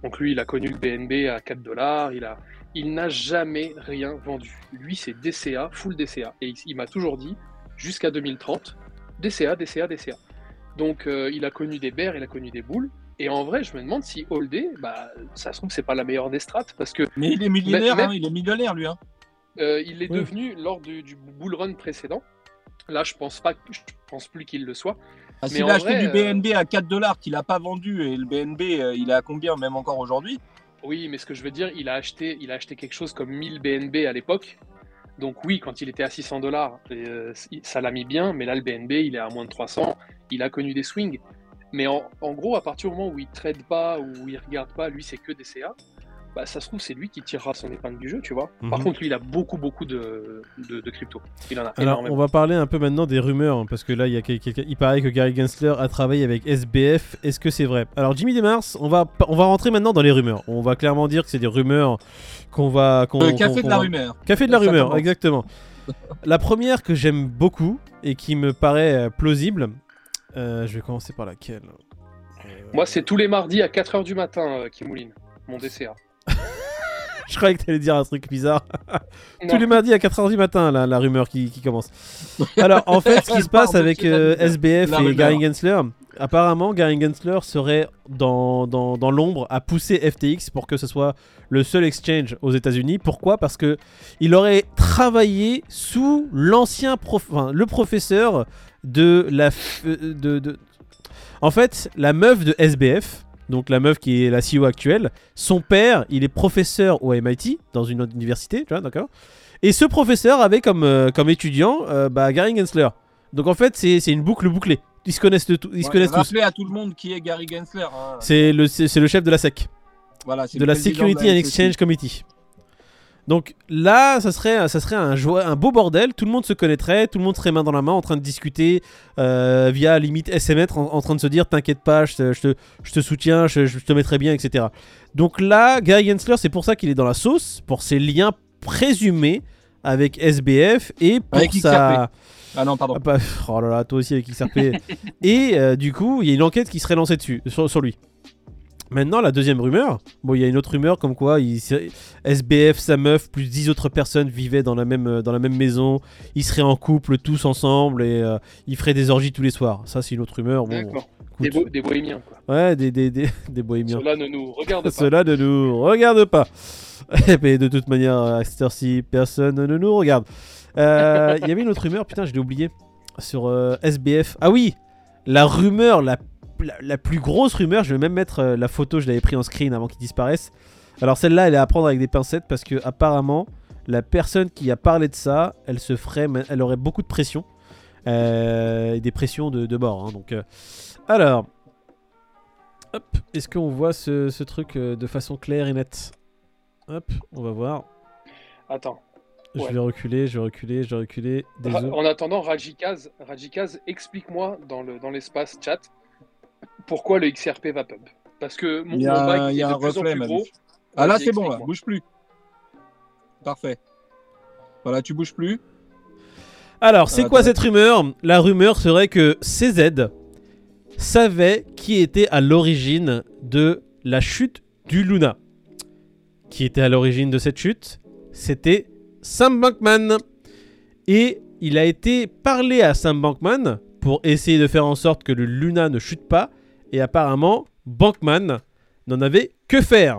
Donc lui, il a connu le BNB à 4 dollars. Il a, il n'a jamais rien vendu. Lui, c'est DCA, full DCA. Et il, il m'a toujours dit, jusqu'à 2030, DCA, DCA, DCA. Donc euh, il a connu des bears, il a connu des boules. Et en vrai, je me demande si holder, bah, ça se trouve, c'est pas la meilleure des strates parce que Mais il est millionnaire. Hein. Il est millionnaire, lui. hein. euh, il est Oui. devenu lors du, du bull run précédent. Là, je pense pas, je pense plus qu'il le soit. Ah, S'il a acheté vrai, du euh, BNB à 4 dollars qu'il a pas vendu et le BNB, euh, il est à combien même encore aujourd'hui? Oui, mais ce que je veux dire, il a acheté, il a acheté quelque chose comme 1000 BNB à l'époque. Donc oui, quand il était à 600 dollars, euh, ça l'a mis bien. Mais là, le BNB, il est à moins de 300. Il a connu des swings. Mais en, en gros, à partir du moment où il trade pas ou il regarde pas, lui, c'est que des CA. Bah, ça se trouve, c'est lui qui tirera son épingle du jeu, tu vois. Par Mhm. contre, lui, il a beaucoup, beaucoup de, de, de crypto. Il en a Alors, énormément. on va parler un peu maintenant des rumeurs, hein, parce que là, il y a quelqu'un. Il paraît que Gary Gensler a travaillé avec SBF. Est-ce que c'est vrai? Alors, Jimmy Demars, on va, on va rentrer maintenant dans les rumeurs. On va clairement dire que c'est des rumeurs qu'on va. qu'on- Le qu'on- café qu'on de la va- rumeur. Café de la rumeur, exactement. la première que j'aime beaucoup et qui me paraît euh, plausible. Euh, je vais commencer par laquelle Euh, Moi, c'est tous les mardis à 4h du matin euh, qui mouline, mon DCA. Je croyais que t'allais dire un truc bizarre. Tous les mardis à 4h du matin, la, la rumeur qui, qui commence. Alors, en fait, ce qui se passe avec euh. SBF La et. Gary Gensler, apparemment, Gary Gensler serait dans, dans, dans l'ombre à pousser FTX pour que ce soit le seul exchange aux États-Unis. Pourquoi? Parce que il aurait travaillé sous l'ancien prof... enfin, le professeur de la f- euh, de, de- en fait la meuf de SBF donc la meuf qui est la CEO actuelle son père il est professeur au MIT dans une autre université tu vois d'accord? Et ce professeur avait comme, euh, comme étudiant euh, bah, Gary Gensler donc en fait c'est une boucle bouclée ils se connaissent, de ils se Ouais, connaissent tous. à tout le monde qui est Gary Gensler. hein. C'est le, chef de la SEC, Voilà, c'est de la Security and la Exchange Committee. Donc là, ça serait, ça serait un, beau bordel. Tout le monde se connaîtrait, tout le monde serait main dans la main en train de discuter euh, via limite SMS, en, en train de se dire T'inquiète pas, je te, je te, je te soutiens, je, je te mettrai bien, etc. Donc là, Gary Gensler, c'est pour ça qu'il est dans la sauce, pour ses liens présumés avec SBF et pour Avec sa. Ah non, pardon. Ah bah, oh là là, toi aussi avec XRP. et euh, du coup, il y a une enquête qui serait lancée dessus, sur, sur lui. Maintenant, la deuxième rumeur, bon, il y a une autre rumeur comme quoi il, SBF, sa meuf, plus 10 autres personnes vivaient dans la même, euh, dans la même maison. Ils seraient en couple tous ensemble et euh, ils feraient des orgies tous les soirs. Ça, c'est une autre rumeur. Bon, D'accord. Des, bo- des bohémiens, quoi. ouais, des, des, des, des bohémiens. Cela ne nous regarde pas. Cela ne nous regarde pas. Mais de toute manière, à cette heure-ci, personne ne nous regarde. Euh, Il y avait une autre rumeur, putain, je l'ai oublié. Sur euh, SBF. Ah oui La rumeur, la, la, la plus grosse rumeur, je vais même mettre euh, la photo, je l'avais pris en screen avant qu'il disparaisse. Alors celle-là, elle est à prendre avec des pincettes parce que apparemment, la personne qui a parlé de ça, elle se ferait, elle aurait beaucoup de pression. Euh, et des pressions de, de mort. hein, donc, euh, alors, Hop, est-ce qu'on voit ce, ce truc euh, de façon claire et nette? Hop, on va voir. Attends. Je vais reculer, je vais reculer, je vais reculer. Désolé. en attendant, Rajikaz, Rajikaz explique-moi dans le dans l'espace chat pourquoi le XRP va pump. Parce que mon, Il y mon a, bac il y est a de un plus en reflet, plus Manu. gros. Ah là, c'est bon, là. Bouge plus. Parfait. Voilà, tu bouges plus. Alors, c'est Ah, quoi cette rumeur? La rumeur serait que CZ savait qui était à l'origine de la chute du Luna. Qui était à l'origine de cette chute C'était Sam Bankman. Et il a été parlé à Sam Bankman pour essayer de faire en sorte que le Luna ne chute pas. Et apparemment, Bankman n'en avait que faire.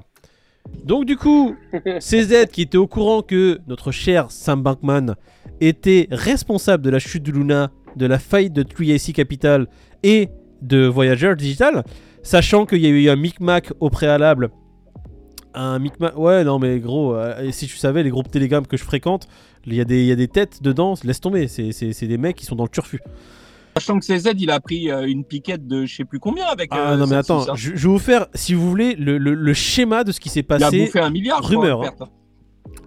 Donc du coup, CZ qui était au courant que notre cher Sam Bankman était responsable de la chute du Luna, de la faillite de 3AC Capital et de Voyager Digital, sachant qu'il y a eu un micmac au préalable. Un micmac. Ouais, non, mais gros, euh, si tu savais, les groupes Telegram que je fréquente, il y, a des- il y a des têtes dedans, laisse tomber. C'est des mecs qui sont dans le turfu. Sachant que CZ, il a pris euh, une piquette de je sais plus combien avec. Ah euh, non, mais attends, hein. je, je vais vous faire, si vous voulez, le, le- le schéma de ce qui s'est Il a passé. bouffé un milliard. rumeur, en hein.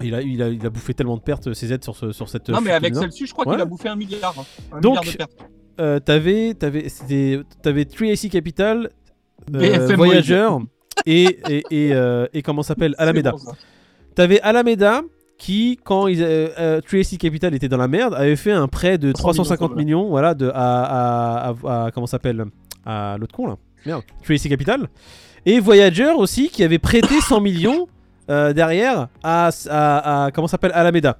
Il a, il, a, il a bouffé tellement de pertes, CZ, sur, ce, sur cette. Non, mais avec celle-ci, je crois Ouais. qu'il a bouffé un milliard. hein. Un Donc, milliard de. Euh, t'avais, t'avais, c'était- t'avais 3AC Capital, euh, Voyager et, et, et, euh, et comment s'appelle? Alameda. T'avais Alameda qui, quand ils, euh, euh, 3AC Capital était dans la merde, avait fait un prêt de 300 350 millions, voilà, de, à, à, à- à- comment s'appelle À l'autre con là, merde, 3AC Capital. Et Voyager aussi qui avait prêté 100 millions euh, derrière à, à, à- comment s'appelle Alameda.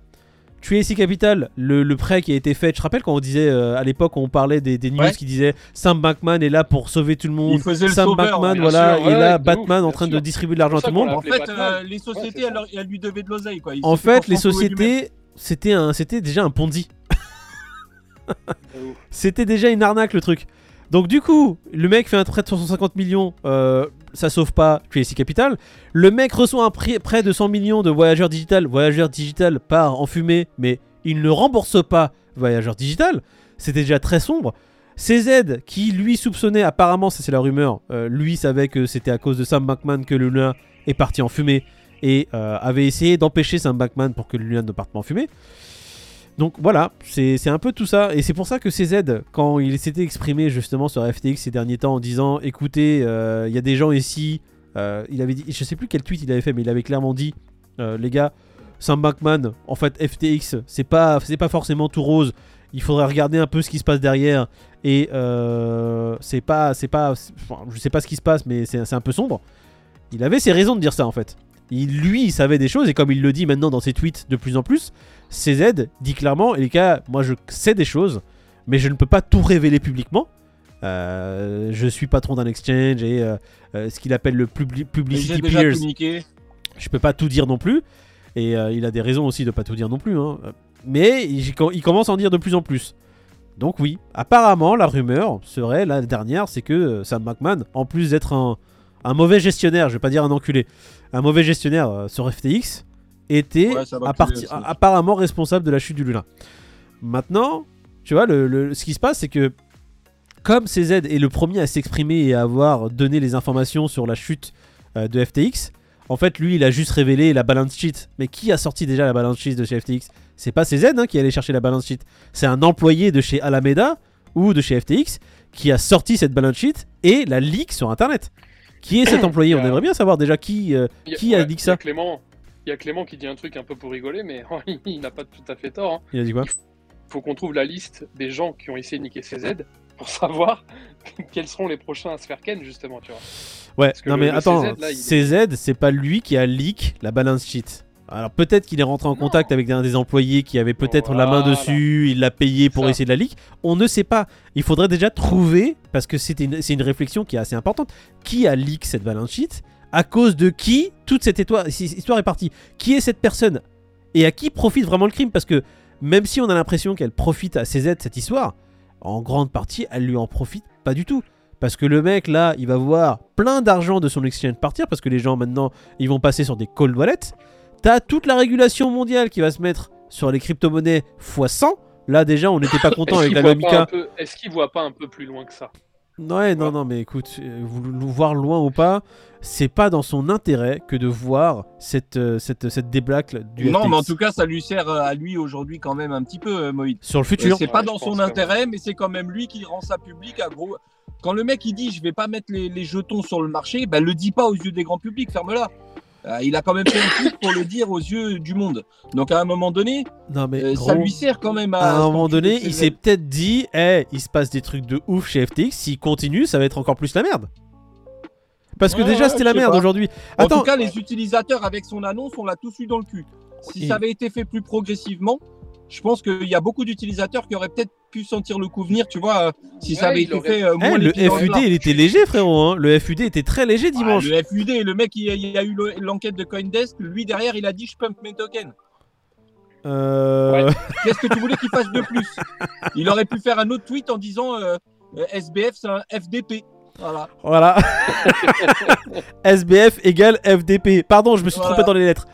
3AC Capital, le, le prêt qui a été fait, je te rappelle quand on disait euh, à l'époque, on parlait des, des news Ouais. qui disaient Sam Bankman est là pour sauver tout le monde. Il faisait le Sam sauveur, Bankman, voilà, sûr, et là, Batman ouf, en train de distribuer de l'argent à tout le monde. En fait, euh, les sociétés, Ouais, elles, lui devaient de l'oseille. quoi. En fait, les sociétés, c'était un, c'était déjà un Ponzi. C'était déjà une arnaque le truc. Donc du coup, le mec fait un prêt de 150 millions, euh, ça sauve pas QSC Capital. Le mec reçoit un prix- prêt de 100 millions de Voyager Digital. Voyager Digital part en fumée, mais il ne rembourse pas Voyager Digital. C'était déjà très sombre. CZ, qui lui soupçonnait, apparemment, c'est la rumeur, euh, lui savait que c'était à cause de Sam Bankman que Luna est parti en fumée et euh, avait essayé d'empêcher Sam Bankman pour que Luna ne parte pas en fumée. Donc voilà, c'est un peu tout ça. Et c'est pour ça que CZ, quand il s'était exprimé justement sur FTX ces derniers temps en disant écoutez, euh, il y a des gens ici, euh, il avait dit, je sais plus quel tweet il avait fait, mais il avait clairement dit euh, les gars, Sam Bankman, en fait FTX, c'est pas, pas forcément tout rose. Il faudrait regarder un peu ce qui se passe derrière. Et c'est pas, c'est pas, enfin, je sais pas ce qui se passe, mais c'est un peu sombre. Il avait ses raisons de dire ça en fait. Il, lui, il savait des choses et comme il le dit maintenant dans ses tweets de plus en plus, CZ dit clairement, les gars, moi je sais des choses, mais je ne peux pas tout révéler publiquement. Euh, je suis patron d'un exchange et euh, euh, ce qu'il appelle le publi- publicity déjà peers, communiqué. je peux pas tout dire non plus. Et il a des raisons aussi de pas tout dire non plus. hein. Mais il, il commence à en dire de plus en plus. Donc oui, apparemment la rumeur serait la dernière, c'est que Sam Bankman, en plus d'être un, un mauvais gestionnaire, je vais pas dire un enculé, un mauvais gestionnaire euh, sur FTX, était Ouais, apparemment responsable de la chute du Luna. Maintenant, tu vois, le, le- ce qui se passe, c'est que comme CZ est le premier à s'exprimer et à avoir donné les informations sur la chute euh, de FTX, en fait, lui, il a juste révélé la balance sheet. Mais qui a sorti déjà la balance sheet de chez FTX C'est pas CZ hein, qui allait chercher la balance sheet. C'est un employé de chez Alameda ou de chez FTX qui a sorti cette balance sheet et la leak sur Internet. Qui est cet employé On aimerait bien savoir déjà qui, euh, a- qui a ouais, dit il y ça. Clément, il y a Clément qui dit un truc un peu pour rigoler, mais il n'a pas tout à fait tort. hein. Il a dit quoi Il faut qu'on trouve la liste des gens qui ont essayé de niquer CZ pour savoir quels seront les prochains à se faire ken, justement, tu vois. Ouais, que non le- mais le attends, CZ, c'est pas lui qui a leak la balance sheet. Alors peut-être qu'il est rentré en Non. contact avec un des employés qui avait peut-être la main dessus, il l'a payé pour Ça. essayer de la leak. On ne sait pas. Il faudrait déjà trouver, parce que c'était une- c'est une réflexion qui est assez importante, qui a leak cette balance sheet, à cause de qui toute cette histoire, histoire est partie. Qui est cette personne? Et à qui profite vraiment le crime? Parce que même si on a l'impression qu'elle profite à CZ cette histoire, en grande partie, elle lui en profite pas du tout. Parce que le mec là, il va voir plein d'argent de son exchange partir parce que les gens maintenant, ils vont passer sur des cold wallets. T'as toute la régulation mondiale qui va se mettre sur les crypto-monnaies x 100. Là déjà, on n'était pas content avec la pas peu- Est-ce qu'il voit pas un peu plus loin que ça? Ouais, non, non, mais écoute, euh, voir loin ou pas, c'est pas dans son intérêt que de voir cette, euh, cette, cette débâcle du Non, FTX. mais en tout cas, ça lui sert euh, à lui aujourd'hui quand même un petit peu, euh, Moïd. Sur le Euh, futur. C'est pas Ouais, dans je son intérêt, mais c'est quand même lui qui rend ça public à gros. Quand le mec il dit je vais pas mettre les, les jetons sur le marché, ben le dis pas aux yeux des grands publics, ferme-la. Euh, il a quand même fait un truc pour le dire aux yeux du monde. Donc à un moment donné, Non, mais euh, gros, ça lui sert quand même à. à un moment donné, il s'est peut-être dit, eh, il se passe des trucs de ouf chez FTX, s'il continue, ça va être encore plus la merde. Parce que Ouais, déjà, ouais, c'était la merde aujourd'hui. En tout cas, les utilisateurs avec son annonce, on l'a tous eu dans le cul. Si Et- ça avait été fait plus progressivement, je pense qu'il y a beaucoup d'utilisateurs qui auraient peut-être pu sentir le coup venir, tu vois, euh, si ça avait été fait euh, eh, moins le FUD, il était léger, frérot. hein. Le FUD était très léger Ah, dimanche. le FUD, le mec, il y a, il a eu le- l'enquête de Coindesk, lui derrière, il a dit je pump mes tokens. Euh, Qu'est-ce que tu voulais qu'il fasse de plus? Il aurait pu faire un autre tweet en disant euh, euh, SBF, c'est un FDP. Voilà. Voilà. SBF égale FDP. Pardon, je me suis Voilà. trompé dans les lettres.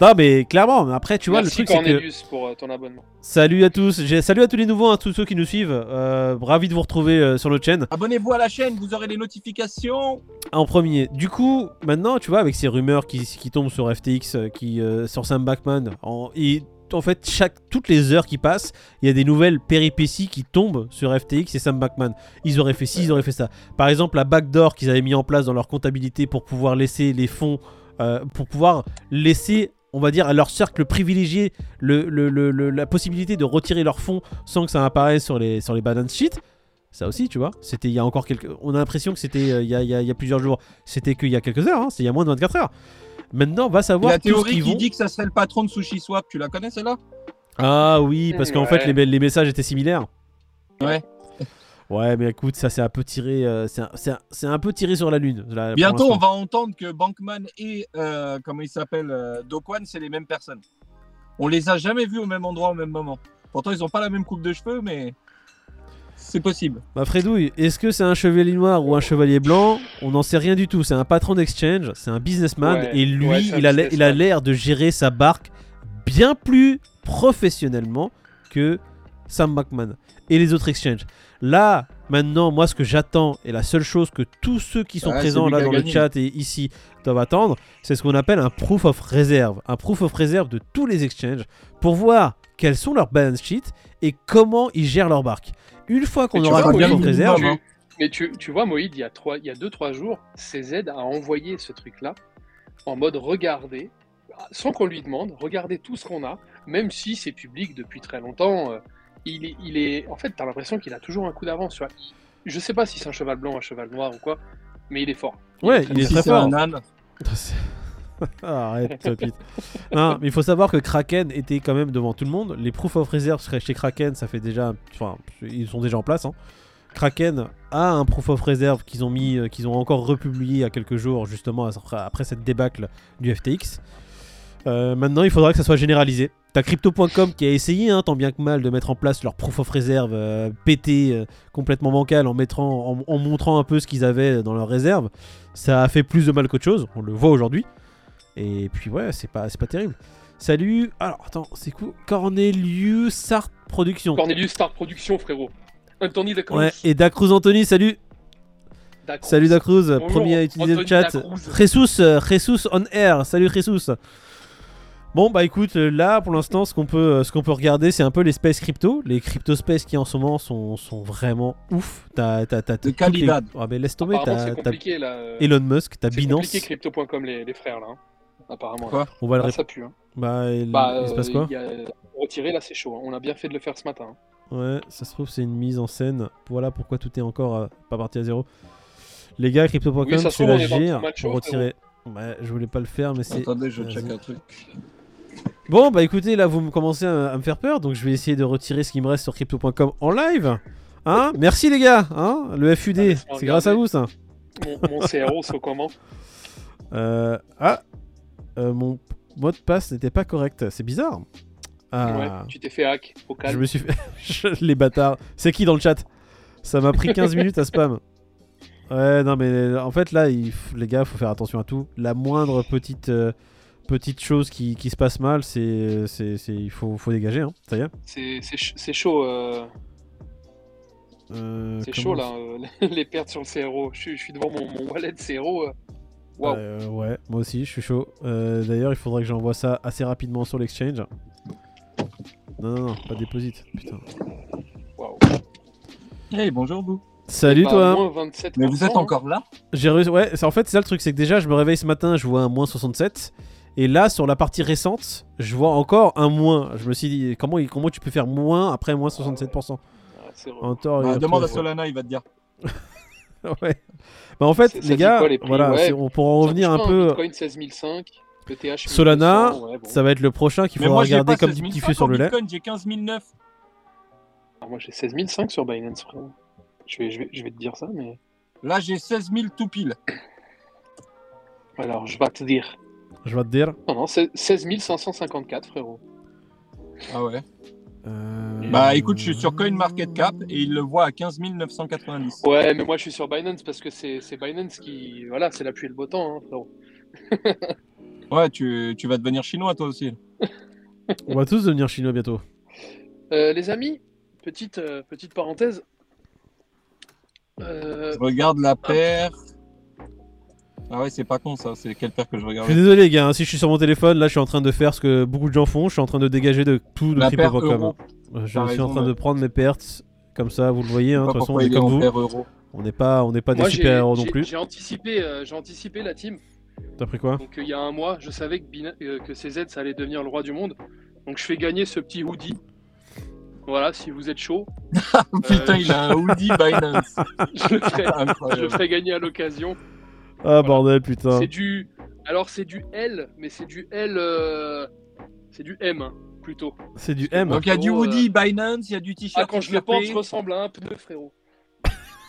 Non, mais clairement, après, tu vois, Merci le truc, c'est que. Pour euh, ton abonnement. Salut à tous. Salut à tous les nouveaux, hein, tous ceux qui nous suivent. Euh, ravi de vous retrouver euh, sur notre chaîne. Abonnez-vous à la chaîne, vous aurez les notifications. En premier. Du coup, maintenant, tu vois, avec ces rumeurs qui, qui tombent sur FTX, qui, euh, sur Sam Backman, en, et en fait, chaque, toutes les heures qui passent, il y a des nouvelles péripéties qui tombent sur FTX et Sam Backman. Ils auraient fait ci, ils auraient fait ça. Par exemple, la backdoor qu'ils avaient mis en place dans leur comptabilité pour pouvoir laisser les fonds, euh, pour pouvoir laisser, on va dire, à leur cercle privilégié le, le- le- le- la possibilité de retirer leurs fonds sans que ça apparaisse sur les, sur les balance sheets. Ça aussi, tu vois, c'était il y a encore quelques. On a l'impression que c'était euh, il y, a, il y a- il y a plusieurs jours. C'était qu'il y a quelques heures, hein, c'est il y a moins de 24 heures. Maintenant, va savoir la théorie qui vont. dit que ça serait le patron de Sushi Swap, tu la connais celle-là? Ah oui, parce qu'en Ouais. fait, les, les messages étaient similaires. Ouais. Ouais, mais écoute, ça c'est un peu tiré, euh, c'est un, c'est un- c'est un peu tiré sur la lune. là, Bientôt, on va entendre que Bankman et, euh, comment il s'appelle, euh, Dokwan, c'est les mêmes personnes. On les a jamais vus au même endroit au même moment. Pourtant, ils ont pas la même coupe de cheveux, mais c'est possible. Bah Fredouille, est-ce que c'est un chevalier noir ou un chevalier blanc? On n'en sait rien du tout. C'est un patron d'exchange, c'est un businessman Ouais, et lui, ouais, il a l'air- de gérer sa barque bien plus professionnellement que Sam Backman et les autres exchanges. Là, maintenant, moi, ce que j'attends et la seule chose que tous ceux qui sont Ouais, présents là dans le chat et ici doivent attendre, c'est ce qu'on appelle un proof of reserve. Un proof of reserve de tous les exchanges pour voir quels sont leurs balance sheets et comment ils gèrent leur barque. Une fois qu'on aura le proof of reserve, Tu- Mais tu, tu vois, Moïd, il y a trois, il y a deux trois jours, CZ a envoyé ce truc-là en mode regardez, sans qu'on lui demande, regardez tout ce qu'on a, même si c'est public depuis très longtemps. euh, il est, il est, en fait, t'as l'impression qu'il a toujours un coup d'avance. Il- Je sais pas si c'est un cheval blanc, un cheval noir ou quoi, mais il est fort. Ouais, très il est si très c'est fort. un âne. Arrête, Pete. Non, mais il faut savoir que Kraken était quand même devant tout le monde. Les proof of reserve seraient chez Kraken, ça fait déjà. Enfin, ils sont déjà en place. hein. Kraken a un proof of reserve qu'ils ont mis, euh, qu'ils ont encore republié il y a quelques jours, justement après, après cette débâcle du FTX. Euh, maintenant, il faudra que ça soit généralisé. T'as Crypto.com qui a essayé, hein, tant bien que mal, de mettre en place leur proof of reserve euh, pété, euh, complètement bancal, en, mettant, en, en montrant un peu ce qu'ils avaient dans leur réserve. Ça a fait plus de mal qu'autre chose, on le voit aujourd'hui. Et puis ouais, c'est pas, pas terrible. Salut, alors attends, c'est quoi? Cornelius Sartre Productions. Cornelius Star Production, frérot. Anthony. Ouais, et Dacruz Anthony, salut Dacruz. Salut Dacruz, Bonjour, premier à utiliser le chat. Jesus, euh, Jesus on air, salut Jesus. Bon bah écoute, euh, là pour l'instant ce qu'on peut, euh, ce qu'on peut regarder c'est un peu les space crypto. Les crypto space qui en ce moment sont, sont vraiment ouf. T'as, t'as, t'as, les-. Ah mais laisse tomber, t'as, c'est euh, Elon Musk, t'as C'est Binance. compliqué crypto.com les, les frères là. hein. Apparemment. Quoi? Là. On va le Ah, ça pue. Hein. Bah, il, Bah, il se passe quoi? y a- Retirer là c'est chaud. hein. On a bien fait de le faire ce matin. hein. Ouais, ça se trouve c'est une mise en scène. Voilà pourquoi tout est encore euh, pas parti à zéro. Les gars, crypto.com, Oui, c'est la on match pour chaud, retirer. Ouais, je voulais pas le faire, mais c'est. Attendez, je check un truc. Bon, bah écoutez, là vous me commencez à, à me faire peur, donc je vais essayer de retirer ce qui me reste sur crypto.com en live. Hein? Merci les gars, hein Le FUD, Ah, c'est grâce à vous ça. Mon, mon CRO, c'est comment? Euh, ah, Euh, mon mot de passe n'était pas correct, c'est bizarre. Ah, Ouais, tu t'es fait hack au je calme. me suis fait. je- les bâtards. C'est qui dans le chat? Ça m'a pris 15 minutes à spam. Ouais, non, mais en fait, là, il les gars, faut faire attention à tout. La moindre petite, euh, petite chose qui, qui se passe mal, c'est, c'est, c'est- il faut, faut dégager, hein. Ça y est. C'est c'est ch- c'est chaud, euh, Euh, c'est chaud là, euh, les pertes sur le CRO. Je, suis- je suis devant mon, mon wallet CRO. Waouh. Euh, ouais, moi aussi, je suis chaud. Euh, D'ailleurs, il faudrait que j'envoie ça assez rapidement sur l'exchange. Non, non, non, pas déposit. Putain. Waouh. Hey, bonjour vous. Salut Bah, toi. moins 27%, Mais vous êtes hein. encore là? J'ai réussi. Ouais, c'est- en fait, c'est ça le truc, c'est que déjà, je me réveille ce matin, je vois un moins 67. Et là, sur la partie récente, je vois encore un moins. Je me suis dit, comment, comment tu peux faire moins après moins 67% Ah. En tort Bah, Demande à Solana, il va te dire. Ouais. Bah, en fait, les dit gars, quoi, les prix? voilà, Ouais, on pourra en revenir un pas, peu. Bitcoin 16005, ETH Solana, 1200, ouais, bon. ça va être le prochain qu'il faudra regarder comme 16 petit 005 feu sur le lait. Bitcoin, j'ai 15 009. Ah, moi j'ai 16005 sur Binance, frérot. Je vais, je, vais, je vais te dire ça, mais. Là, j'ai 16 000 tout pile. Alors, je vais te dire. Je vais te dire. Non, non, c'est 16 554, frérot. Ah ouais. Euh, Bah écoute, je suis sur CoinMarketCap et il le voit à 15 990. Ouais, mais moi je suis sur Binance parce que c'est c'est Binance qui. Voilà, c'est la pluie et le beau temps, hein, frérot. Ouais, tu, tu vas devenir chinois toi aussi. On va tous devenir chinois bientôt. Euh, les amis, petite, euh, petite parenthèse. Euh, Je regarde la paire. Ah ouais, c'est pas con ça, c'est quelle paire que je Je regarde suis désolé, les gars, hein, si je suis sur mon téléphone, là, je suis en train de faire ce que beaucoup de gens font. Je suis en train de dégager de tout de euro. Euh, Je suis en train de prendre mes pertes. Comme ça, vous le voyez, hein, de toute façon, on est est comme vous. euro. On n'est pas, on n'est pas des moi, j'ai- super-héros non plus. J'ai anticipé, euh, j'ai anticipé la team. T'as pris quoi? Donc, euh, il y a un mois, je savais que, Bina- euh, que CZ, ça allait devenir le roi du monde. Donc, je fais gagner ce petit hoodie. Voilà, si vous êtes chaud, Putain, il a un hoodie Binance. je le ferai, je le ferai gagner à l'occasion. Ah, bordel, putain. C'est du. Alors, c'est du L, mais c'est du L. euh, C'est du M, hein, plutôt. C'est du M. Donc il y a du Gros, euh, hoodie Binance, il y a du Ah, t-shirt. quand je le porte, je ressemble à un pneu, frérot.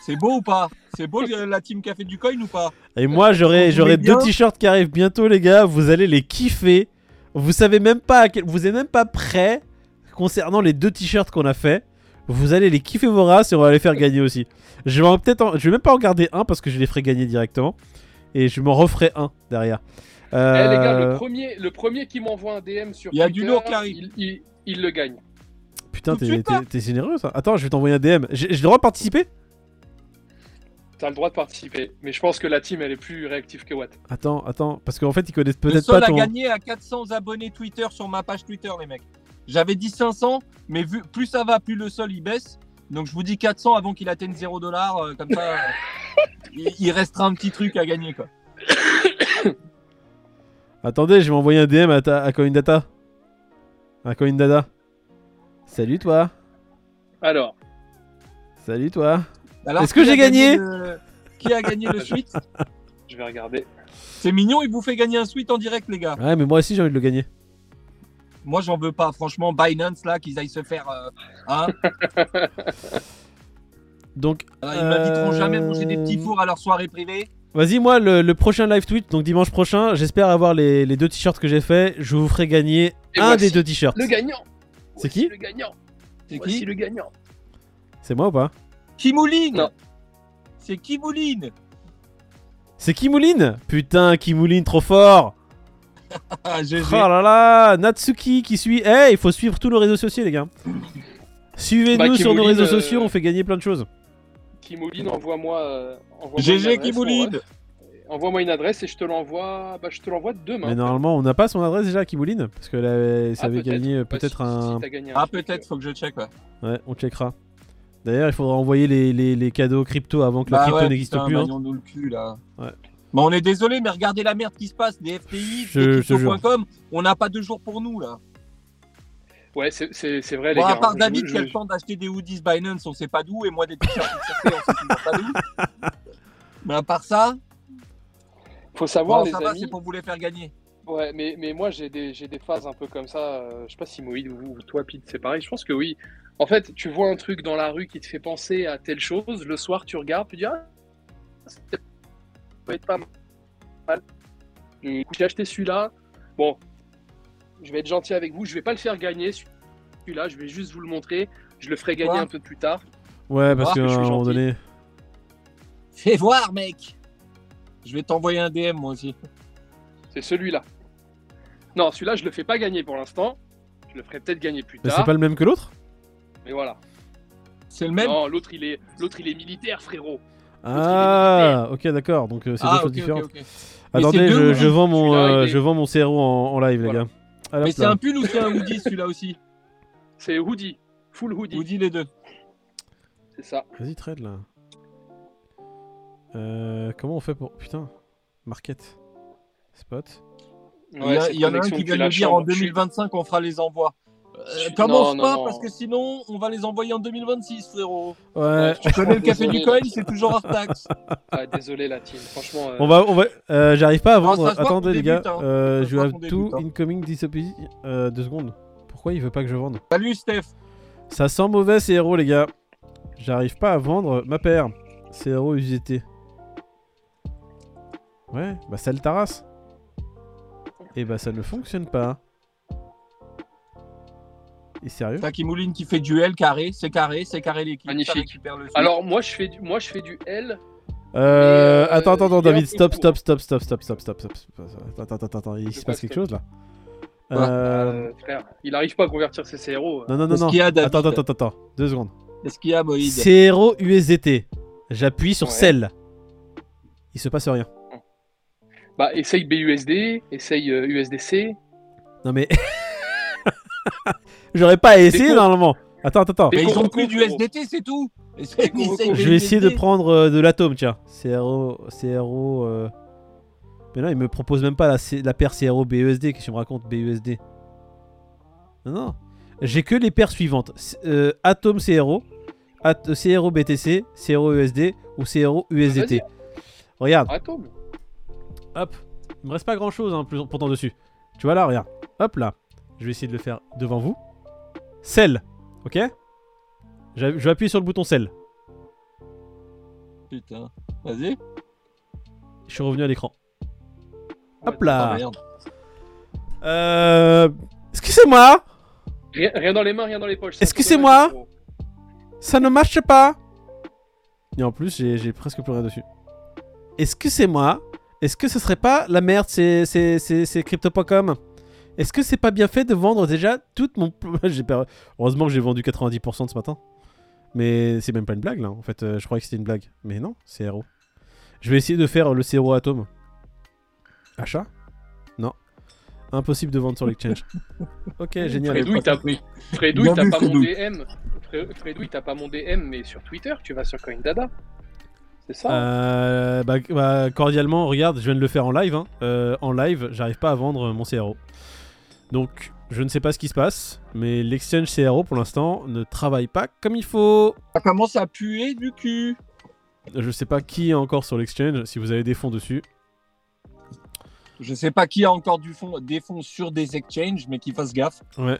C'est beau ou pas? C'est beau la team café du coin ou pas? Et moi, j'aurai j'aurai deux t-shirts qui arrivent bientôt, les gars. Vous allez les kiffer. Vous savez même pas, à quel- vous êtes même pas prêts concernant les deux t-shirts qu'on a fait. Vous allez les kiffer vos races et on va les faire gagner aussi. Je vais peut-être, en- je vais même pas en garder un parce que je les ferai gagner directement et je m'en referai un derrière. Eh, les gars, Euh, le premier, le premier qui m'envoie un DM sur Il y a Twitter, du lourd qui arrive. il, il- il le gagne. Putain, t'es généreux ça. Attends, je vais t'envoyer un DM. J'ai le droit de participer? T'as le droit de participer. Mais je pense que la team, elle est plus réactive que Watt. Attends, attends, parce qu'en fait ils connaissent Le peut-être seul pas à ton. gagner à 400 abonnés Twitter sur ma page Twitter, les mecs. J'avais dit 500, mais vu, plus ça va, plus le sol il baisse. Donc je vous dis 400 avant qu'il atteigne 0 dollar. comme ça, euh, il, il restera un petit truc à gagner. quoi. Attendez, je vais envoyer un DM à, ta, à CoinData. À CoinData. Salut toi. Alors, Salut toi. Est-ce que j'ai gagné le- Qui a gagné le suite? Je vais regarder. C'est mignon, il vous fait gagner un suite en direct, les gars. Ouais, mais moi aussi j'ai envie de le gagner. Moi, j'en veux pas. Franchement, Binance, là, qu'ils aillent se faire. euh, hein Donc, Alors, Ils m'inviteront Euh, jamais manger des petits fours à leur soirée privée. vas-y, moi, le, le prochain live tweet, donc dimanche prochain, j'espère avoir les, les deux t-shirts que j'ai fait. Je vous ferai gagner Et un des deux t-shirts. Le gagnant. C'est qui Le gagnant. C'est qui le gagnant. C'est moi ou pas Kimouline Non. C'est Kimouline C'est Kimouline Putain, Kimouline, trop fort Ah. Oh là là Natsuki qui suit. Eh, il faut suivre tous nos réseaux sociaux, les gars. Suivez-nous Bah, sur nos Kimouline, réseaux euh, sociaux, on fait gagner plein de choses. Kimouline, envoie-moi. euh, envoie-moi une GG adresse, Kimouline. Envoie-moi une adresse et je te l'envoie. Bah, je te l'envoie demain. Mais normalement, on n'a pas son adresse déjà à Kibouline Parce que là, ça Ah, avait gagné Bah, peut-être si- un. si t'as gagné un Ah, peut-être, euh, faut que je check. Ouais. Ouais, on checkera. D'ailleurs, il faudra envoyer les, les- les cadeaux crypto avant que la Bah crypto ouais, n'existe plus. hein. le cul là. Ouais. Bah, on est désolé, mais regardez la merde qui se passe. Des FTI, Je- des je crypto.com, on n'a pas deux jours pour nous là. Ouais, c'est- vrai, les Bon, gars. à part David je- qui a le temps d'acheter des hoodies Binance, on sait pas d'où, et moi des t-shirts on sait pas d'où. Mais à part ça, Faut savoir, bon, les ça amis. c'est pour vous les faire gagner. Ouais, mais, mais moi j'ai des, j'ai des phases un peu comme ça. euh, je sais pas si Moïd ou, ou toi, Pete, c'est pareil. Je pense que oui. En fait, tu vois un truc dans la rue qui te fait penser à telle chose. Le soir, tu regardes, tu dis Ah, peut être pas mal. J'ai acheté celui-là. Bon, je vais être gentil avec vous. Je vais pas le faire gagner celui-là. Je vais juste vous le montrer. Je le ferai gagner un peu plus tard. Ouais, parce qu'à je un suis moment gentil. donné. Fais voir, mec Je vais t'envoyer un DM moi aussi. C'est celui-là. Non, celui-là, je le fais pas gagner pour l'instant. Je le ferai peut-être gagner plus Mais tard. c'est pas le même que l'autre? Mais voilà. C'est le même? Non, l'autre il est, l'autre il est militaire, frérot. Ah, ok, d'accord. Donc euh, c'est Ah, deux choses ok, ok, différentes. Attendez, deux je, vends mon, euh, je vends mon CRO en, en live, les gars. Alors, Mais c'est un pull ou c'est un hoodie celui-là aussi C'est hoodie. Full hoodie. Hoodie les deux. C'est ça. Vas-y, trade là. Euh, comment on fait pour. Putain. Market. Spot. il y, a- cette il y en a un qui vient nous dire en chambre. Je suis- 2025 on fera les envois. Euh, commence non, pas non, parce que sinon on va les envoyer en 2026 frérot. Ouais. Tu connais le café du coin, c'est toujours hors taxe. Ah, désolé la team. Franchement. euh, On va, on va. euh, J'arrive pas à Non, vendre. Attendez, les gars. débute, hein. Euh, je have tout débute, hein. incoming disappear. Euh, deux secondes. Pourquoi il veut pas que je vende Salut Steph. Ça sent mauvais, CRO, les gars. J'arrive pas à vendre ma paire. CRO UGT. Ouais, bah ça le tarasse. Et bah ça ne fonctionne pas. Et sérieux T'as Kimouline qui fait duel carré, c'est carré, c'est carré l'équipe. Magnifique. Alors moi je fais du, moi je fais du L. Euh, euh, attends, attends, attends, un David, stop, stop, stop, stop, stop, stop, stop, stop, stop. Attends, attends, attends, il se passe quelque stop chose là. Quoi Euh, Euh, frère, il arrive pas à convertir ses CRO. Non, non, non, non. Attends, attends, attends, attends, deux secondes. Qu'est-ce qu'il y a Moïd CRO USDT. J'appuie sur celle. Il se passe rien. Bah essaye BUSD, essaye euh, USDC. Non mais. J'aurais pas à essayer con. normalement. Attends, attends, attends. Mais ils ont plus du. SDT, c'est tout. Je vais essayer de prendre euh, de l'atome, tiens. CRO. CRO. euh, Mais là, il me propose même pas la, C- la paire CRO BUSD. Qu'est-ce que tu me racontes BUSD Non, non. J'ai que les paires suivantes euh, Atom CRO, At CRO BTC, CRO USD ou CRO USDT. Regarde, Atome. hop. Il me reste pas grand chose pourtant dessus. Tu vois là, regarde. Hop là. Je vais essayer de le faire devant vous. Cell. Ok? Je vais appuyer sur le bouton Cell. Putain. Vas-y. Je suis revenu à l'écran. Hop là. Euh. Excusez-moi Rien, rien dans les mains, rien dans les poches. Est-ce C'est que un peu c'est dommage, moi? frérot. Ça ne marche pas Et en plus, j'ai presque plus rien dessus. Est-ce que c'est moi? Est-ce que ce serait pas la merde, c'est crypto.com Est-ce que c'est pas bien fait de vendre déjà toute mon. j'ai Heureusement que j'ai vendu 90% de ce matin. Mais c'est même pas une blague là. En fait, euh, je croyais que c'était une blague. Mais non, c'est héros. Je vais essayer de faire le CRO Atome. Achat? Non. Impossible de vendre sur l'exchange. ok, génial. Fredou, il t'a pas mon. DM. Fre- Fredou, il t'a pas mon DM, mais sur Twitter, tu vas sur CoinDada. C'est ça Euh, bah, bah, cordialement, regarde, je viens de le faire en live. hein. Euh, en live, j'arrive pas à vendre mon CRO. Donc, je ne sais pas ce qui se passe, mais l'exchange CRO pour l'instant ne travaille pas comme il faut. Ça commence à puer du cul? Je sais pas qui est encore sur l'exchange, si vous avez des fonds dessus. Je sais pas qui a encore du fond, des fonds sur des exchanges, mais qui fasse gaffe. Ouais.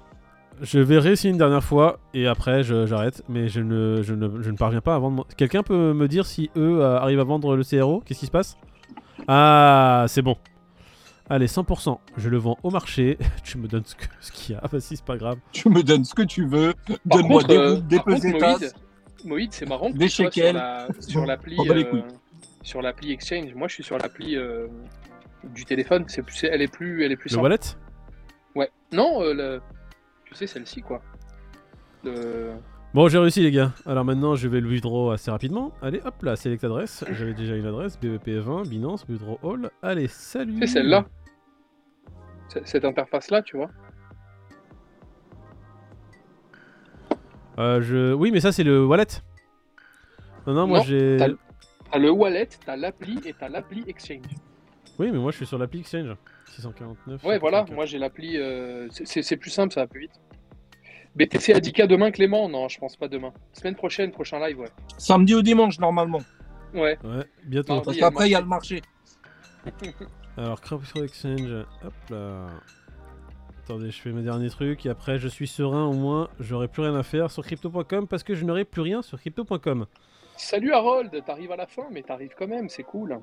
Je vais réessayer une dernière fois et après j'arrête, mais je ne, je, ne, je ne parviens pas à vendre. Quelqu'un peut me dire si eux euh, arrivent à vendre le CRO Qu'est-ce qui se passe? Ah, c'est bon. Allez, 100%. Je le vends au marché. tu me donnes ce que- ce qu'il y a. Vas-y, c'est pas grave. Tu me donnes ce que tu veux. Donne-moi des euh, des pesetas. Moïd, c'est marrant. que Des tu sois shekels. Sur la- sur l'appli. Euh, sur l'appli Exchange. Moi, je suis sur l'appli euh, du téléphone. C'est plus, elle est plus, elle est plus Le simple. wallet? Ouais. Non, euh, le- tu sais celle-ci quoi. Le- Bon, j'ai réussi les gars. Alors maintenant, je vais le withdraw assez rapidement. Allez, hop là, select adresse. J'avais déjà une adresse, BEP20, Binance, withdraw all. Allez, salut. C'est celle-là. Cette interface-là, tu vois. Euh, je... Oui, mais ça, c'est le wallet. Non, non, moi Non, j'ai. t'as le- T'as le wallet, t'as l'appli et t'as l'appli Exchange. Oui, mais moi je suis sur l'appli Exchange. 649. Ouais, voilà, 144. moi j'ai l'appli. euh, c'est- c'est c'est plus simple, ça va plus vite. BTC Adika demain, Clément? Non, je pense pas demain. Semaine prochaine, prochain live, ouais. Samedi ou dimanche, normalement. Ouais. Ouais, bientôt. Mardi. Parce qu'après, il y a le marché. Alors, Crypto Exchange, hop là. Attendez, je fais mes derniers trucs et après je suis serein au moins, j'aurai plus rien à faire sur crypto.com parce que je n'aurai plus rien sur crypto.com. Salut Harold, t'arrives à la fin, mais t'arrives quand même, c'est cool.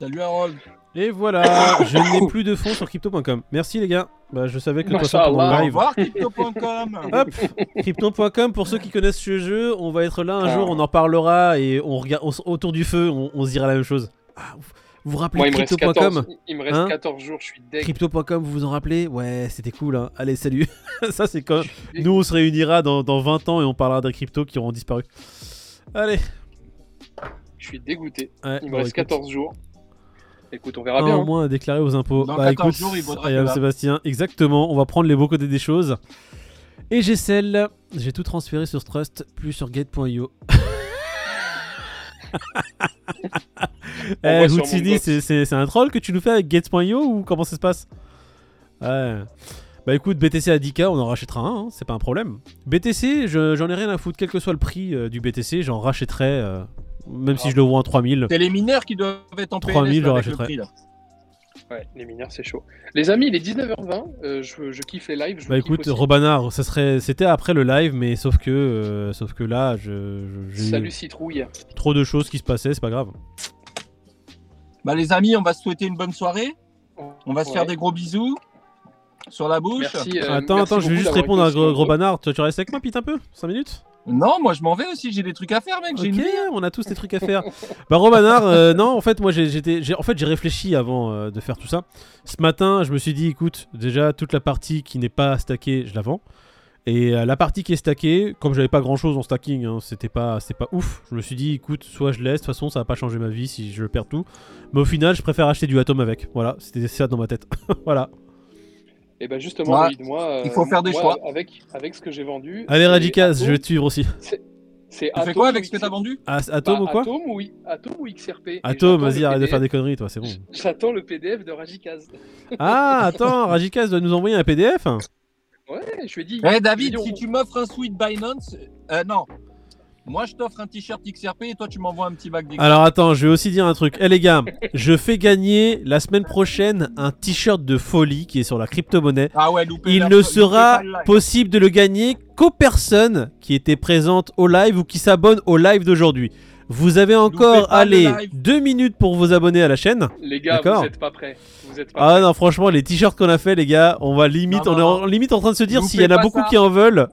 Salut Harold. Et voilà, je n'ai plus de fonds sur crypto.com. Merci les gars. Bah, je savais que façon Mashallah. pendant le live. revoir, crypto.com. Hop, crypto.com pour ceux qui connaissent ce jeu, on va être là un Ah. jour, on en parlera et on regarde autour du feu, on, on se dira la même chose. Ah, vous, vous vous rappelez Moi, il me reste crypto.com 14, il me reste Hein 14 jours, je suis deg. Crypto.com, vous vous en rappelez? Ouais, c'était cool. Hein. Allez, salut. Ça, c'est quand nous on se réunira dans, dans 20 ans et on parlera des cryptos qui auront disparu. Allez. Je suis dégoûté. Ouais, Il me bon, reste écoute, 14 jours. Écoute, on verra un bien. au hein. moins à déclarer aux impôts. Dans bah 14 écoute, jours, il. Sébastien, exactement. On va prendre les beaux côtés des choses. Et j'ai celle. J'ai tout transféré sur Trust, plus sur Gate.io. Eh, c'est- un troll que tu nous fais avec Gate.io ou comment ça se passe Ouais. Bah écoute, BTC à 10K, on en rachètera un, hein, c'est pas un problème. BTC, je- j'en ai rien à foutre, quel que soit le prix euh, du BTC, j'en rachèterai, euh, même si je le vois en 3000. C'est les mineurs qui doivent être en 3000, PLS je le rachèterai. prix, là. Ouais, les mineurs, c'est chaud. Les amis, il est 19h20. euh, je, je kiffe les lives. Je Bah écoute, aussi. Robanard, ça serait, c'était après le live, mais sauf que, euh, sauf que là, je, je- Salut Citrouille. trop de choses qui se passaient, c'est pas grave. Bah, les amis, on va se souhaiter une bonne soirée. On va se faire des gros bisous sur la bouche. Merci. euh, attends, merci attends, je vais juste répondre à Gros, Gros nombreux. Banard. Tu, tu restes avec moi, Pete, un peu? 5 minutes? Non, moi je m'en vais aussi, j'ai des trucs à faire, mec. J'ai Ok, une hein. on a tous des trucs à faire. bah Robanard, euh, non, en fait moi j'étais, en fait j'ai réfléchi avant euh, de faire tout ça. Ce matin, je me suis dit, écoute, déjà toute la partie qui n'est pas stackée, je la vends. Et euh, la partie qui est stackée, comme j'avais pas grand chose en stacking, hein, c'était pas, c'était pas ouf. Je me suis dit, écoute, soit je laisse, de toute façon ça va pas changer ma vie si je perds tout. Mais au final, je préfère acheter du Atom avec. Voilà, c'était ça dans ma tête. voilà. Et ben justement, Ouais, Moïd, moi, euh, il faut faire des moi, choix. Avec, avec ce que j'ai vendu. Allez Radicaz, je vais te suivre aussi. C'est Tu Atom fais quoi avec ce que t'as vendu Ah, Atom Bah, ou quoi Atom ou, Atom ou XRP. Atom, vas-y, arrête de faire des conneries, toi, c'est bon. J'attends le PDF de Rajikaz. Ah, attends, Rajikaz doit nous envoyer un PDF Ouais, je lui ai dit. Eh David, Millions. si tu m'offres un sweet Binance, euh, non. Moi je t'offre un t-shirt XRP et toi tu m'envoies un petit bac d'XRP. Alors attends, je vais aussi dire un truc. Eh les gars, je fais gagner la semaine prochaine un t-shirt de folie qui est sur la crypto-monnaie. Ah ouais, loupé. Il ne sera possible de le gagner qu'aux personnes qui étaient présentes au live ou qui s'abonnent au live d'aujourd'hui. Vous avez encore, allez, deux minutes pour vous abonner à la chaîne. Les gars, D'accord. vous êtes pas prêts. Vous êtes pas Ah prêts. non, franchement, les t-shirts qu'on a fait, les gars, on va limite, Non, on est en, limite en train de se dire s'il y en a beaucoup ça. qui en veulent,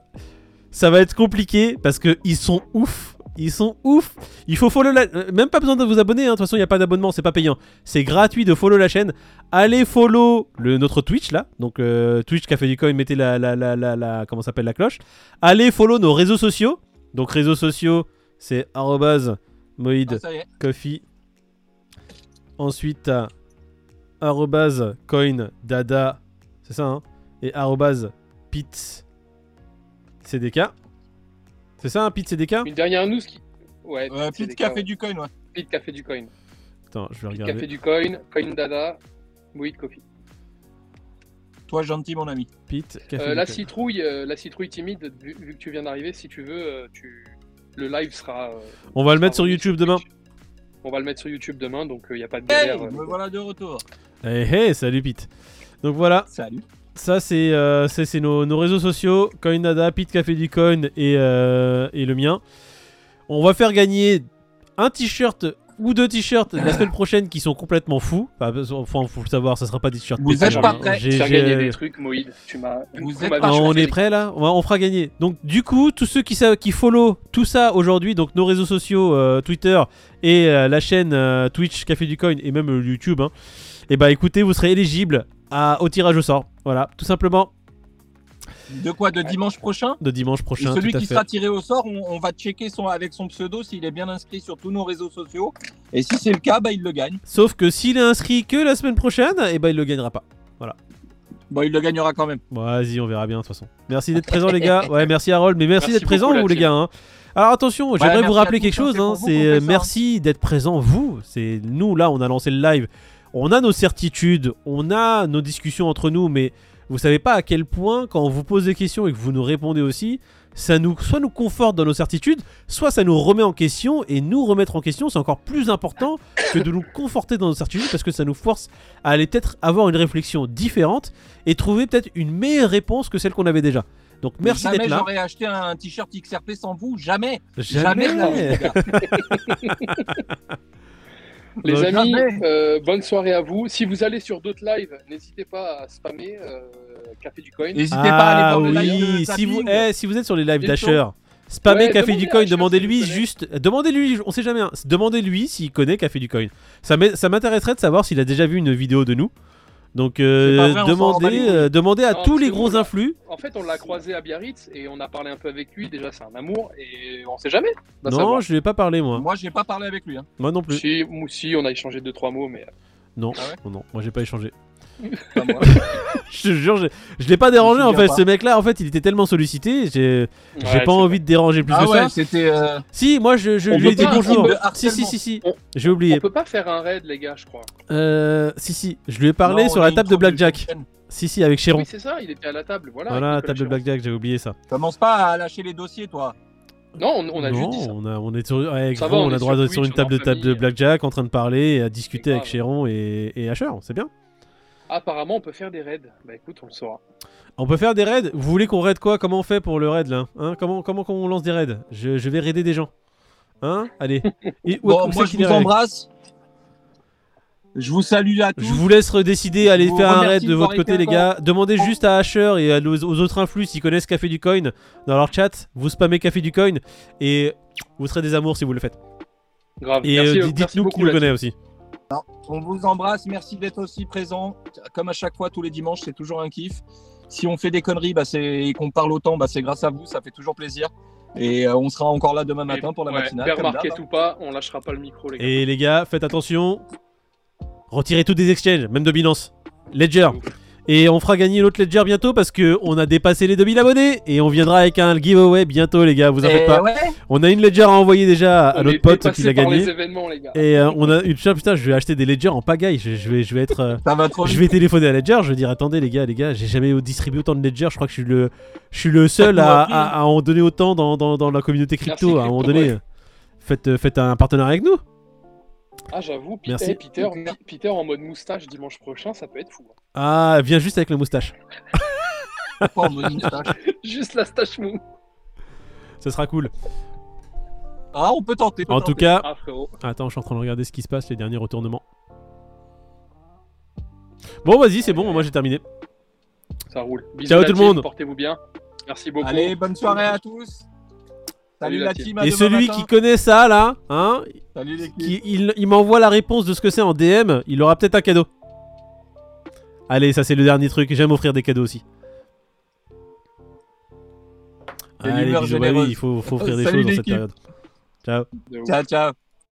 ça va être compliqué parce que ils sont ouf. Ils sont ouf. Il faut follow la... euh, Même pas besoin de vous abonner. hein. De toute façon, il n'y a pas d'abonnement, c'est pas payant. C'est gratuit de follow la chaîne. Allez follow le, notre Twitch là. Donc euh, Twitch Café du Coin, mettez la, la, la, la, la- comment ça s'appelle la cloche. Allez follow nos réseaux sociaux. Donc réseaux sociaux, c'est Moïd Ah. Coffee. Ensuite, t'as arrobase coin dada, c'est ça, hein Et pit CDK. C'est ça, un pit CDK Une dernière news qui. Ouais, Euh, c'est Pete des Café cas, du coin, ouais. ouais. Pete Café du Coin. Attends, je vais Pete regarder. Café du Coin, Coin Dada, Moïd Coffee. Toi gentil mon ami. Pit Café Euh, du la Coin. citrouille, euh, la citrouille timide, vu, vu que tu viens d'arriver, si tu veux, euh, tu... le live sera. euh, On va le mettre sur YouTube demain. On va le mettre sur YouTube demain, donc il n'y a pas de Hey, galère. euh. me voilà de retour. Hey, hey, salut Pete. Donc voilà, Salut. Ça c'est euh, c'est- c'est nos, nos réseaux sociaux, Coinada, Pit Café du Coin et, euh, et le mien. On va faire gagner un t-shirt ou deux t-shirts la semaine prochaine qui sont complètement fous. Enfin, faut le savoir, ça sera pas des t-shirts. Vous êtes pas prêts j'ai- Faire gagner des trucs, Moïd. Tu m'as. Ah, on chauffé est les- prêt là on, va- on fera gagner. Donc du coup, tous ceux qui, qui follow tout ça aujourd'hui, donc nos réseaux sociaux, euh, Twitter et euh, la chaîne euh, Twitch Café du Coin et même euh, YouTube, et bah écoutez, vous serez éligible à, au tirage au sort. Voilà, tout simplement. De quoi De dimanche prochain? De dimanche Et prochain. celui tout à qui fait. sera tiré au sort, on, on va checker son, avec son pseudo s'il est bien inscrit sur tous nos réseaux sociaux. Et si c'est le cas, bah, il le gagne. Sauf que s'il est inscrit que la semaine prochaine, et ben il le gagnera pas. Bon, il le gagnera quand même. Bon, vas-y, on verra bien de toute façon. Merci d'être présent les gars. Ouais, merci Harold, mais merci, Merci d'être présent vous les gars. hein. Alors attention, j'aimerais vous rappeler quelque hein, chose. c'est hein, C'est euh, merci d'être présent vous. C'est nous là, on a lancé le live. On a nos certitudes, on a nos discussions entre nous, mais vous savez pas à quel point quand on vous pose des questions et que vous nous répondez aussi, ça nous soit nous conforte dans nos certitudes, soit ça nous remet en question et nous remettre en question, c'est encore plus important que de nous conforter dans nos certitudes parce que ça nous force à aller peut-être avoir une réflexion différente et trouver peut-être une meilleure réponse que celle qu'on avait déjà. Donc merci Jamais d'être là. j'aurais acheté un t-shirt XRP sans vous. Jamais. Jamais. Jamais. les amis, jamais. euh, bonne soirée à vous. Si vous allez sur d'autres lives, n'hésitez pas à spammer euh, Café du Coin. N'hésitez pas à aller Ah voir le live oui, si vous, eh, si vous êtes sur les lives d'Asher, spammez Ouais, Café du Coin, demandez-lui s'il connaît. juste, demandez-lui, on sait jamais, hein, demandez-lui s'il connaît Café du Coin. Ça m'intéresserait de savoir s'il a déjà vu une vidéo de nous. Donc euh, vrai, demandez, euh, demandez à Non, tous les gros influx. En fait, on l'a croisé à Biarritz et on a parlé un peu avec lui. Déjà, c'est un amour et on sait jamais. Non, savoir. je lui ai pas parlé moi. Moi, j'ai pas parlé avec lui. hein. Moi non plus. Si, moi aussi, on a échangé deux trois mots, mais Non, Ah ouais non, non, moi j'ai pas échangé. Pas moi. Je te jure, je, je l'ai pas dérangé en fait. pas. Ce mec-là, en fait, il était tellement sollicité, j'ai Ouais, pas envie de déranger plus ah que ouais, ça. c'était. euh, Si, moi je, lui ai dit bonjour. Si, si, si, si. On- J'ai oublié. On peut pas faire un raid, les gars, je crois. Euh, si, si, je lui ai parlé non, sur la table de Blackjack. Si, si, avec Chéron. Oui, c'est ça. Il était à la table. Voilà. Voilà, avec table de Blackjack, j'avais oublié ça. Commence pas à lâcher les dossiers, toi. Chéron. Non, on, on a non, juste dit ça. on, a, on est sur, ouais, Ça gros, va, on on a est droit sur d'être sur une table de table de. Blackjack en train de parler et à discuter avec. Chéron et, et Asher, c'est bien. Apparemment, on peut faire des raids. Bah écoute, on le saura. On peut faire des raids. Vous voulez qu'on raid quoi Comment on fait pour le raid là hein comment, comment on lance des raids je, je vais raider des gens. Hein Allez. Et Bon, où moi, je vous embrasse. Je vous salue à tous. Je vous laisse décider, allez faire un raid de votre côté les gars. Demandez juste à Asher et à nos- aux autres influx s'ils connaissent Café du Coin dans leur chat. Vous spammez Café du Coin et vous serez des amours si vous le faites. Grave. Et euh, merci dites-nous qui nous connaît aussi. On vous embrasse. Merci d'être aussi présent. Comme à chaque fois, tous les dimanches, c'est toujours un kiff. Si on fait des conneries bah, c'est- et qu'on parle autant, bah, c'est grâce à vous. Ça fait toujours plaisir. Et euh, on sera encore là demain matin pour la Ouais, matinale. D'hab, hein. ou pas, on lâchera pas le micro, les gars. Et les gars, faites attention. Retirez tous des exchanges, même de Binance. Ledger. Et on fera gagner l'autre Ledger bientôt parce que on a dépassé les 2000 abonnés et on viendra avec un giveaway bientôt les gars, vous en faites pas. ouais, On a une Ledger à envoyer déjà à On notre pote qui l'a gagné. les événements, les gars. Et euh, on a une putain, putain, je vais acheter des Ledger en pagaille. Je, je vais, je vais être, euh, ça va trop je vais téléphoner à Ledger. Je vais dire attendez les gars, les gars, j'ai jamais distribué autant de Ledger. Je crois que je suis le, je suis le seul à, à, à en donner autant dans, dans, dans la communauté crypto. Merci, à un moment Crypto, donné, ouais. faites, euh, faites un partenariat avec nous. Ah, j'avoue, Pi- Merci. Peter, Peter en mode moustache dimanche prochain, ça peut être fou. hein. Ah, viens juste avec la moustache. Pas en mode moustache. Juste la stache mou. Ça sera cool. Ah, on peut tenter. peut En tout cas, Ah, frérot. attends, je suis en train de regarder ce qui se passe, les derniers retournements. Bon, vas-y, c'est bon, moi j'ai terminé. Ça roule. Bisous, Ciao tout le monde. Portez-vous bien. Merci beaucoup. Allez, bonne soirée à tous. Salut Salut, la team. Et celui matin. qui connaît ça là, hein, Salut qui, il, il m'envoie la réponse de ce que c'est en DM, il aura peut-être un cadeau. Allez, ça c'est le dernier truc, j'aime offrir des cadeaux aussi. Allez, bisous, bah oui, il faut, faut offrir des Salut choses dans cette période. Ciao. Ciao, ciao.